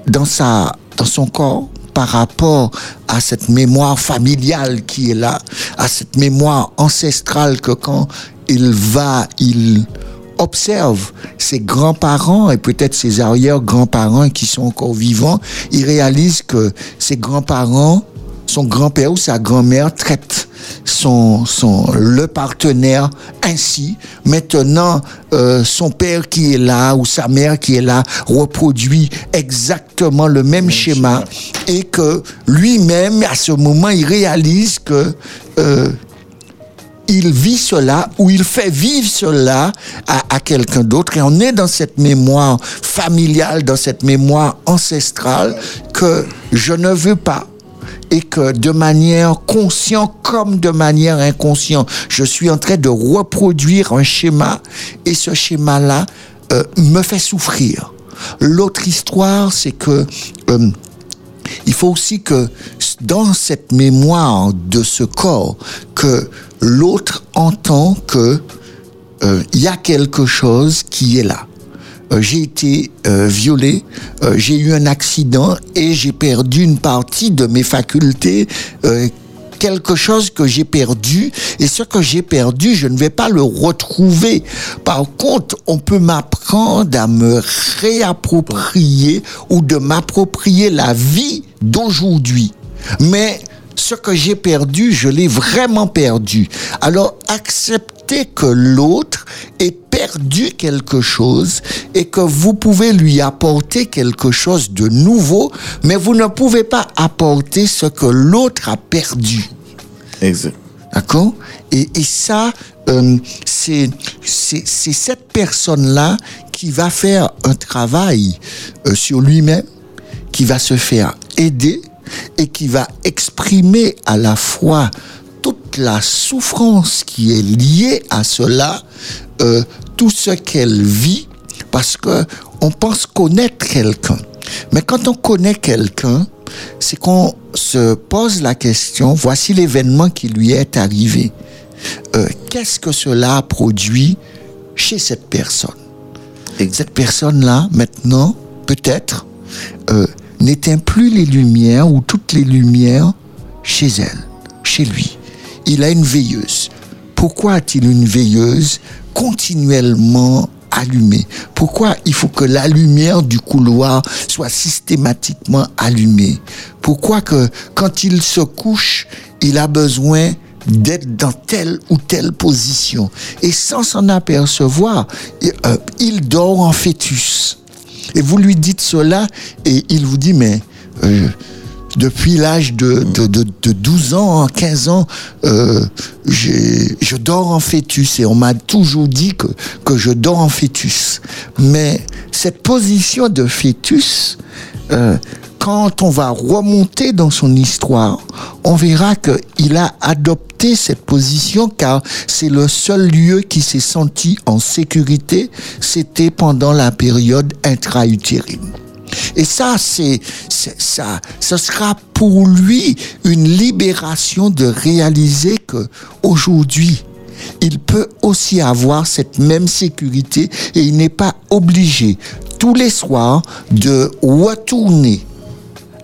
dans sa dans son corps par rapport à cette mémoire familiale qui est là, à cette mémoire ancestrale que quand il va, il observe ses grands-parents et peut-être ses arrière-grands-parents qui sont encore vivants, il réalise que ses grands-parents, son grand-père ou sa grand-mère traitent son, son, le partenaire ainsi. Maintenant, euh, son père qui est là ou sa mère qui est là reproduit exactement le même schéma et que lui-même, à ce moment, il réalise que euh, il vit cela ou il fait vivre cela à, à quelqu'un d'autre et on est dans cette mémoire familiale, dans cette mémoire ancestrale que je ne veux pas et que de manière consciente comme de manière inconsciente, je suis en train de reproduire un schéma et ce schéma-là euh, me fait souffrir. L'autre histoire, c'est que euh, il faut aussi que dans cette mémoire de ce corps, que l'autre entend que euh, il y a quelque chose qui est là. Euh, j'ai été euh, violé, euh, j'ai eu un accident et j'ai perdu une partie de mes facultés. quelque chose que j'ai perdu et ce que j'ai perdu, je ne vais pas le retrouver. Par contre, on peut m'apprendre à me réapproprier ou de m'approprier la vie d'aujourd'hui. Mais ce que j'ai perdu, je l'ai vraiment perdu. Alors, acceptez que l'autre ait perdu quelque chose et que vous pouvez lui apporter quelque chose de nouveau, mais vous ne pouvez pas apporter ce que l'autre a perdu. Exact. D'accord? Et, et ça, euh, c'est cette personne-là qui va faire un travail euh, sur lui-même, qui va se faire aider et qui va exprimer à la fois toute la souffrance qui est liée à cela, euh, tout ce qu'elle vit, parce que on pense connaître quelqu'un. Mais quand on connaît quelqu'un, c'est qu'on se pose la question, voici l'événement qui lui est arrivé. Euh, Qu'est-ce que cela a produit chez cette personne? Et cette personne-là, maintenant, peut-être, euh, n'éteint plus les lumières ou toutes les lumières chez elle, chez lui. Il a une veilleuse. Pourquoi a-t-il une veilleuse continuellement allumée? Pourquoi il faut que la lumière du couloir soit systématiquement allumée? Pourquoi que quand il se couche, il a besoin d'être dans telle ou telle position? Et sans s'en apercevoir, il, euh, dort en fœtus. Et vous lui dites cela et il vous dit mais euh, depuis l'âge de, de, de, de 12 ans, 15 ans, euh, je dors en fœtus et on m'a toujours dit que, que je dors en fœtus. Mais cette position de fœtus, euh, quand on va remonter dans son histoire, on verra qu'il a adopté cette position car c'est le seul lieu qui s'est senti en sécurité, c'était pendant la période intra-utérine. Et ça, c'est, ça, ce sera pour lui une libération de réaliser que aujourd'hui, il peut aussi avoir cette même sécurité et il n'est pas obligé tous les soirs de retourner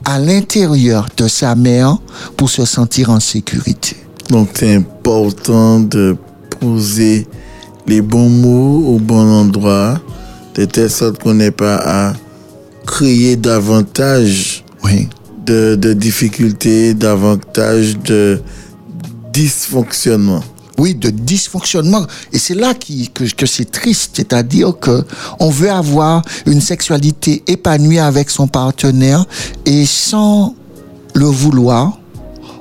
à l'intérieur de sa mère pour se sentir en sécurité. Donc c'est important de poser les bons mots au bon endroit, de telle sorte qu'on n'ait pas à créer davantage Oui. de, de difficultés, davantage de dysfonctionnement. Oui, de dysfonctionnement. Et c'est là qui, que, que c'est triste, c'est-à-dire que on veut avoir une sexualité épanouie avec son partenaire et sans le vouloir,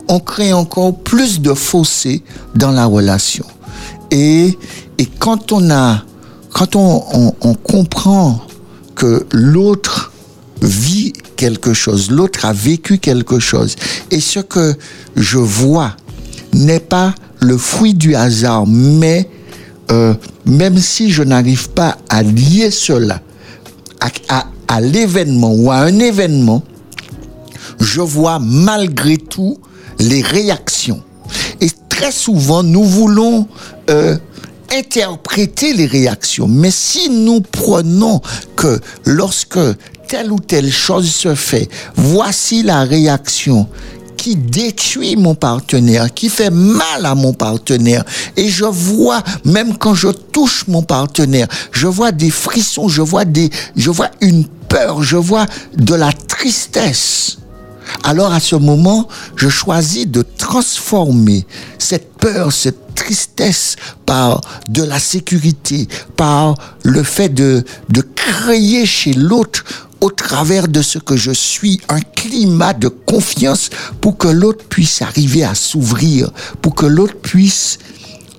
on crée encore plus de fossé dans la relation. Et, et quand on a, quand on, on, on comprend que l'autre vit quelque chose, l'autre a vécu quelque chose, et ce que je vois n'est pas le fruit du hasard, mais euh, même si je n'arrive pas à lier cela à, l'événement ou à un événement, je vois malgré tout les réactions. Et très souvent, nous voulons euh, interpréter les réactions. Mais si nous prenons que lorsque telle ou telle chose se fait, voici la réaction qui détruit mon partenaire, qui fait mal à mon partenaire. Et je vois, même quand je touche mon partenaire, je vois des frissons, je vois des, je vois une peur, je vois de la tristesse. Alors à ce moment, je choisis de transformer cette peur, cette tristesse par de la sécurité, par le fait de, de créer chez l'autre au travers de ce que je suis un climat de confiance pour que l'autre puisse arriver à s'ouvrir, pour que l'autre puisse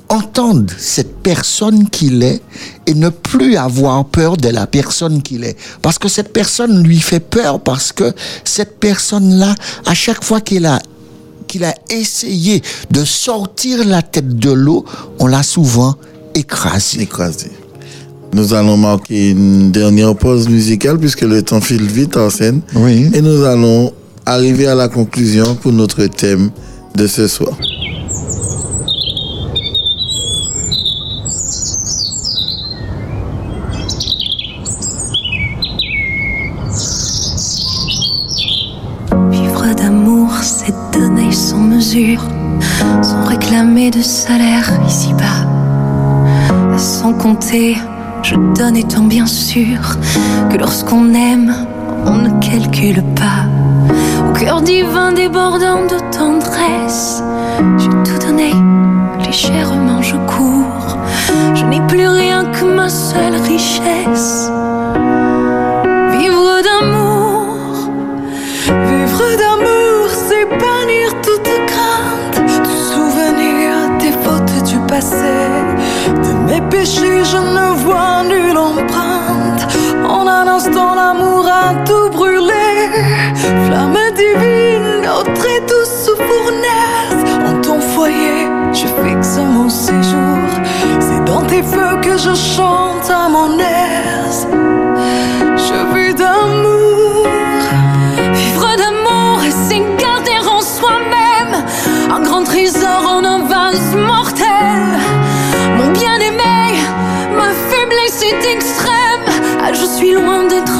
entendre cette personne qu'il est et ne plus avoir peur de la personne qu'il est. Parce que cette personne lui fait peur parce que cette personne-là, à chaque fois qu'il a qu'il a essayé de sortir la tête de l'eau, on l'a souvent écrasé. Écrasé. Nous allons marquer une dernière pause musicale puisque le temps file vite en scène. Oui. Et nous allons arriver à la conclusion pour notre thème de ce soir. C'est donner sans mesure, sans réclamer de salaire ici-bas. Sans compter, je donne étant bien sûr que lorsqu'on aime, on ne calcule pas. Au cœur divin débordant de tendresse, j'ai tout donné, légèrement je cours. Je n'ai plus rien que ma seule richesse. Je ne vois nulle empreinte. En un instant, l'amour a tout brûlé. Flamme divine, notre et douce fournaise. En ton foyer, je fixe mon séjour. C'est dans tes feux que je chante à mon aise. Je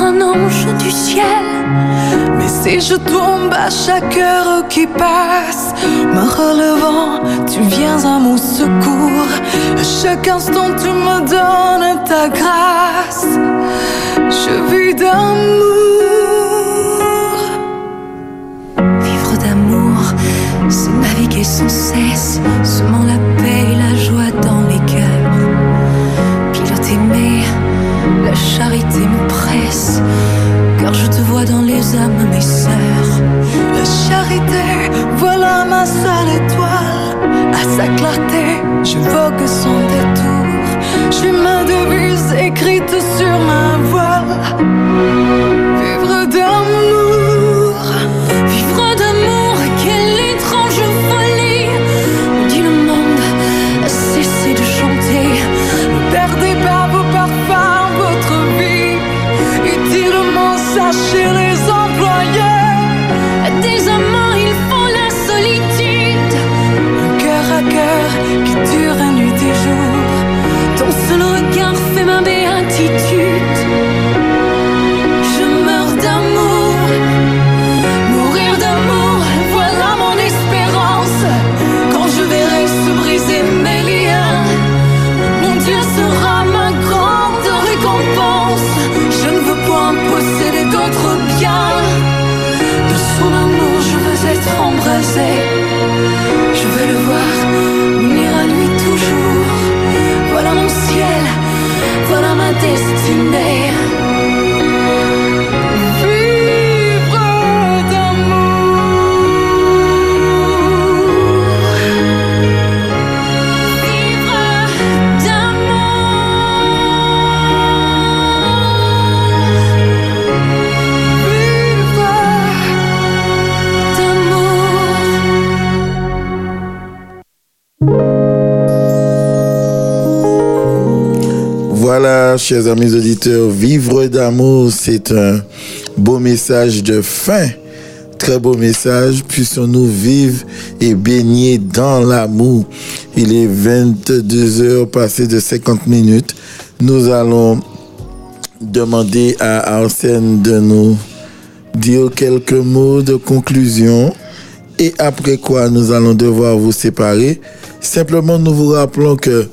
un ange du ciel. Mais si je tombe à chaque heure qui passe, me relevant, tu viens à mon secours. À chaque instant, tu me donnes ta grâce. Je vis d'amour. Vivre d'amour, c'est naviguer sans cesse, semant la paix âmes, mes sœurs. La charité, voilà ma seule étoile. À sa clarté, je vogue sans détour. J'ai ma devise écrite sur ma voile. today Chers amis auditeurs, vivre d'amour, c'est un beau message de fin. Très beau message. Puissions-nous vivre et baigner dans l'amour. Il est 22 heures passées de 50 minutes. Nous allons demander à Arsène de nous dire quelques mots de conclusion. Et après quoi, nous allons devoir vous séparer. Simplement, nous vous rappelons que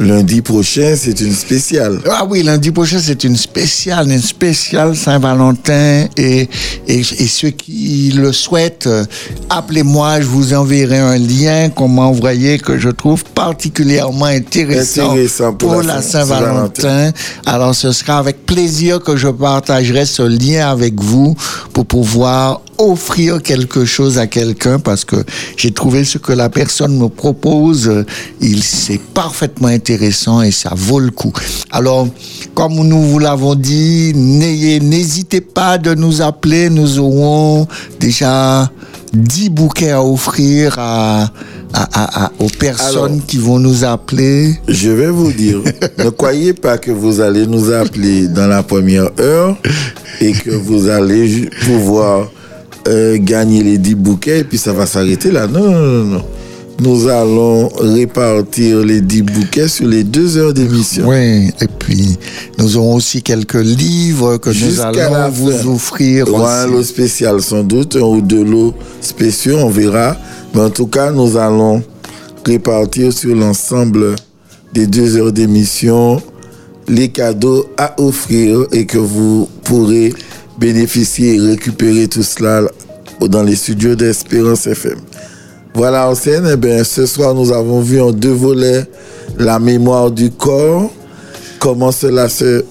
lundi prochain, c'est une spéciale. Ah oui, lundi prochain, c'est une spéciale, une spéciale Saint-Valentin. Et, et, et ceux qui le souhaitent, euh, appelez-moi, je vous enverrai un lien qu'on m'a envoyé que je trouve particulièrement intéressant, Intéressant pour la la Saint- Saint-Valentin. Alors, ce sera avec plaisir que je partagerai ce lien avec vous pour pouvoir offrir quelque chose à quelqu'un parce que j'ai trouvé ce que la personne me propose, il c'est parfaitement intéressant et ça vaut le coup. Alors, comme nous vous l'avons dit, n'ayez, n'hésitez pas de nous appeler, nous aurons déjà 10 bouquets à offrir à, à- à- à- aux personnes Alors. qui vont nous appeler. Je vais vous dire, ne croyez pas que vous allez nous appeler dans la première heure et que vous allez pouvoir euh, gagner les 10 bouquets et puis ça va s'arrêter là. Non, non, non, non. Nous allons répartir les 10 bouquets sur les deux heures d'émission. Oui, et puis nous aurons aussi quelques livres que nous allons vous offrir un lot spécial sans doute, un ou deux lots spéciaux, on verra. Mais en tout cas, nous allons répartir sur l'ensemble des deux heures d'émission les cadeaux à offrir et que vous pourrez bénéficier et récupérer tout cela dans les studios d'Espérance FM. Voilà en scène, eh bien, ce soir nous avons vu en deux volets la mémoire du corps, comment cela se,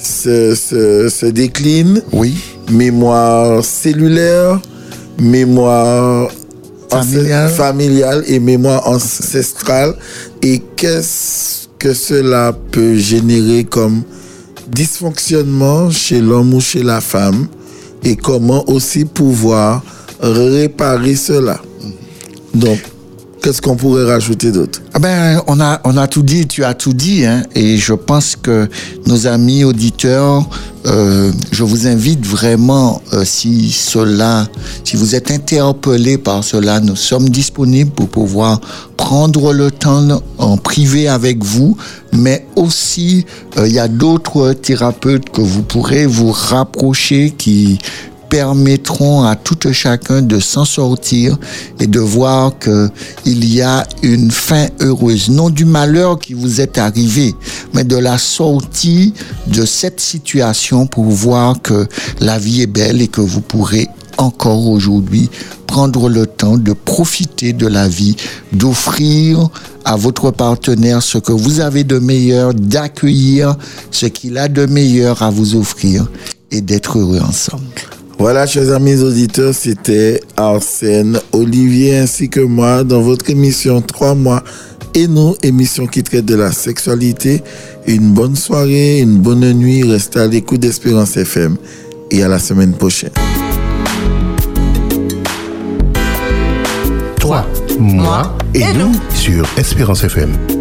se, se, se décline, Oui, mémoire cellulaire, mémoire familiale et mémoire ancestrale. Et qu'est-ce que cela peut générer comme dysfonctionnement chez l'homme ou chez la femme? Et comment aussi pouvoir réparer cela. Donc, qu'est-ce qu'on pourrait rajouter d'autre? Ah ben, on a, on a tout dit, tu as tout dit, hein, et je pense que nos amis auditeurs, euh, je vous invite vraiment, euh, si cela, si vous êtes interpellés par cela, nous sommes disponibles pour pouvoir prendre le temps en privé avec vous, mais aussi, euh, il y a d'autres thérapeutes que vous pourrez vous rapprocher qui permettront à tout un chacun de s'en sortir et de voir que il y a une fin heureuse, non du malheur qui vous est arrivé, mais de la sortie de cette situation pour voir que la vie est belle et que vous pourrez encore aujourd'hui prendre le temps de profiter de la vie, d'offrir à votre partenaire ce que vous avez de meilleur, d'accueillir ce qu'il a de meilleur à vous offrir et d'être heureux ensemble. Voilà, chers amis auditeurs, c'était Arsène, Olivier ainsi que moi dans votre émission 3 mois et nous, émission qui traite de la sexualité. Une bonne soirée, une bonne nuit, restez à l'écoute d'Espérance FM et à la semaine prochaine. Toi, moi et nous sur Espérance FM.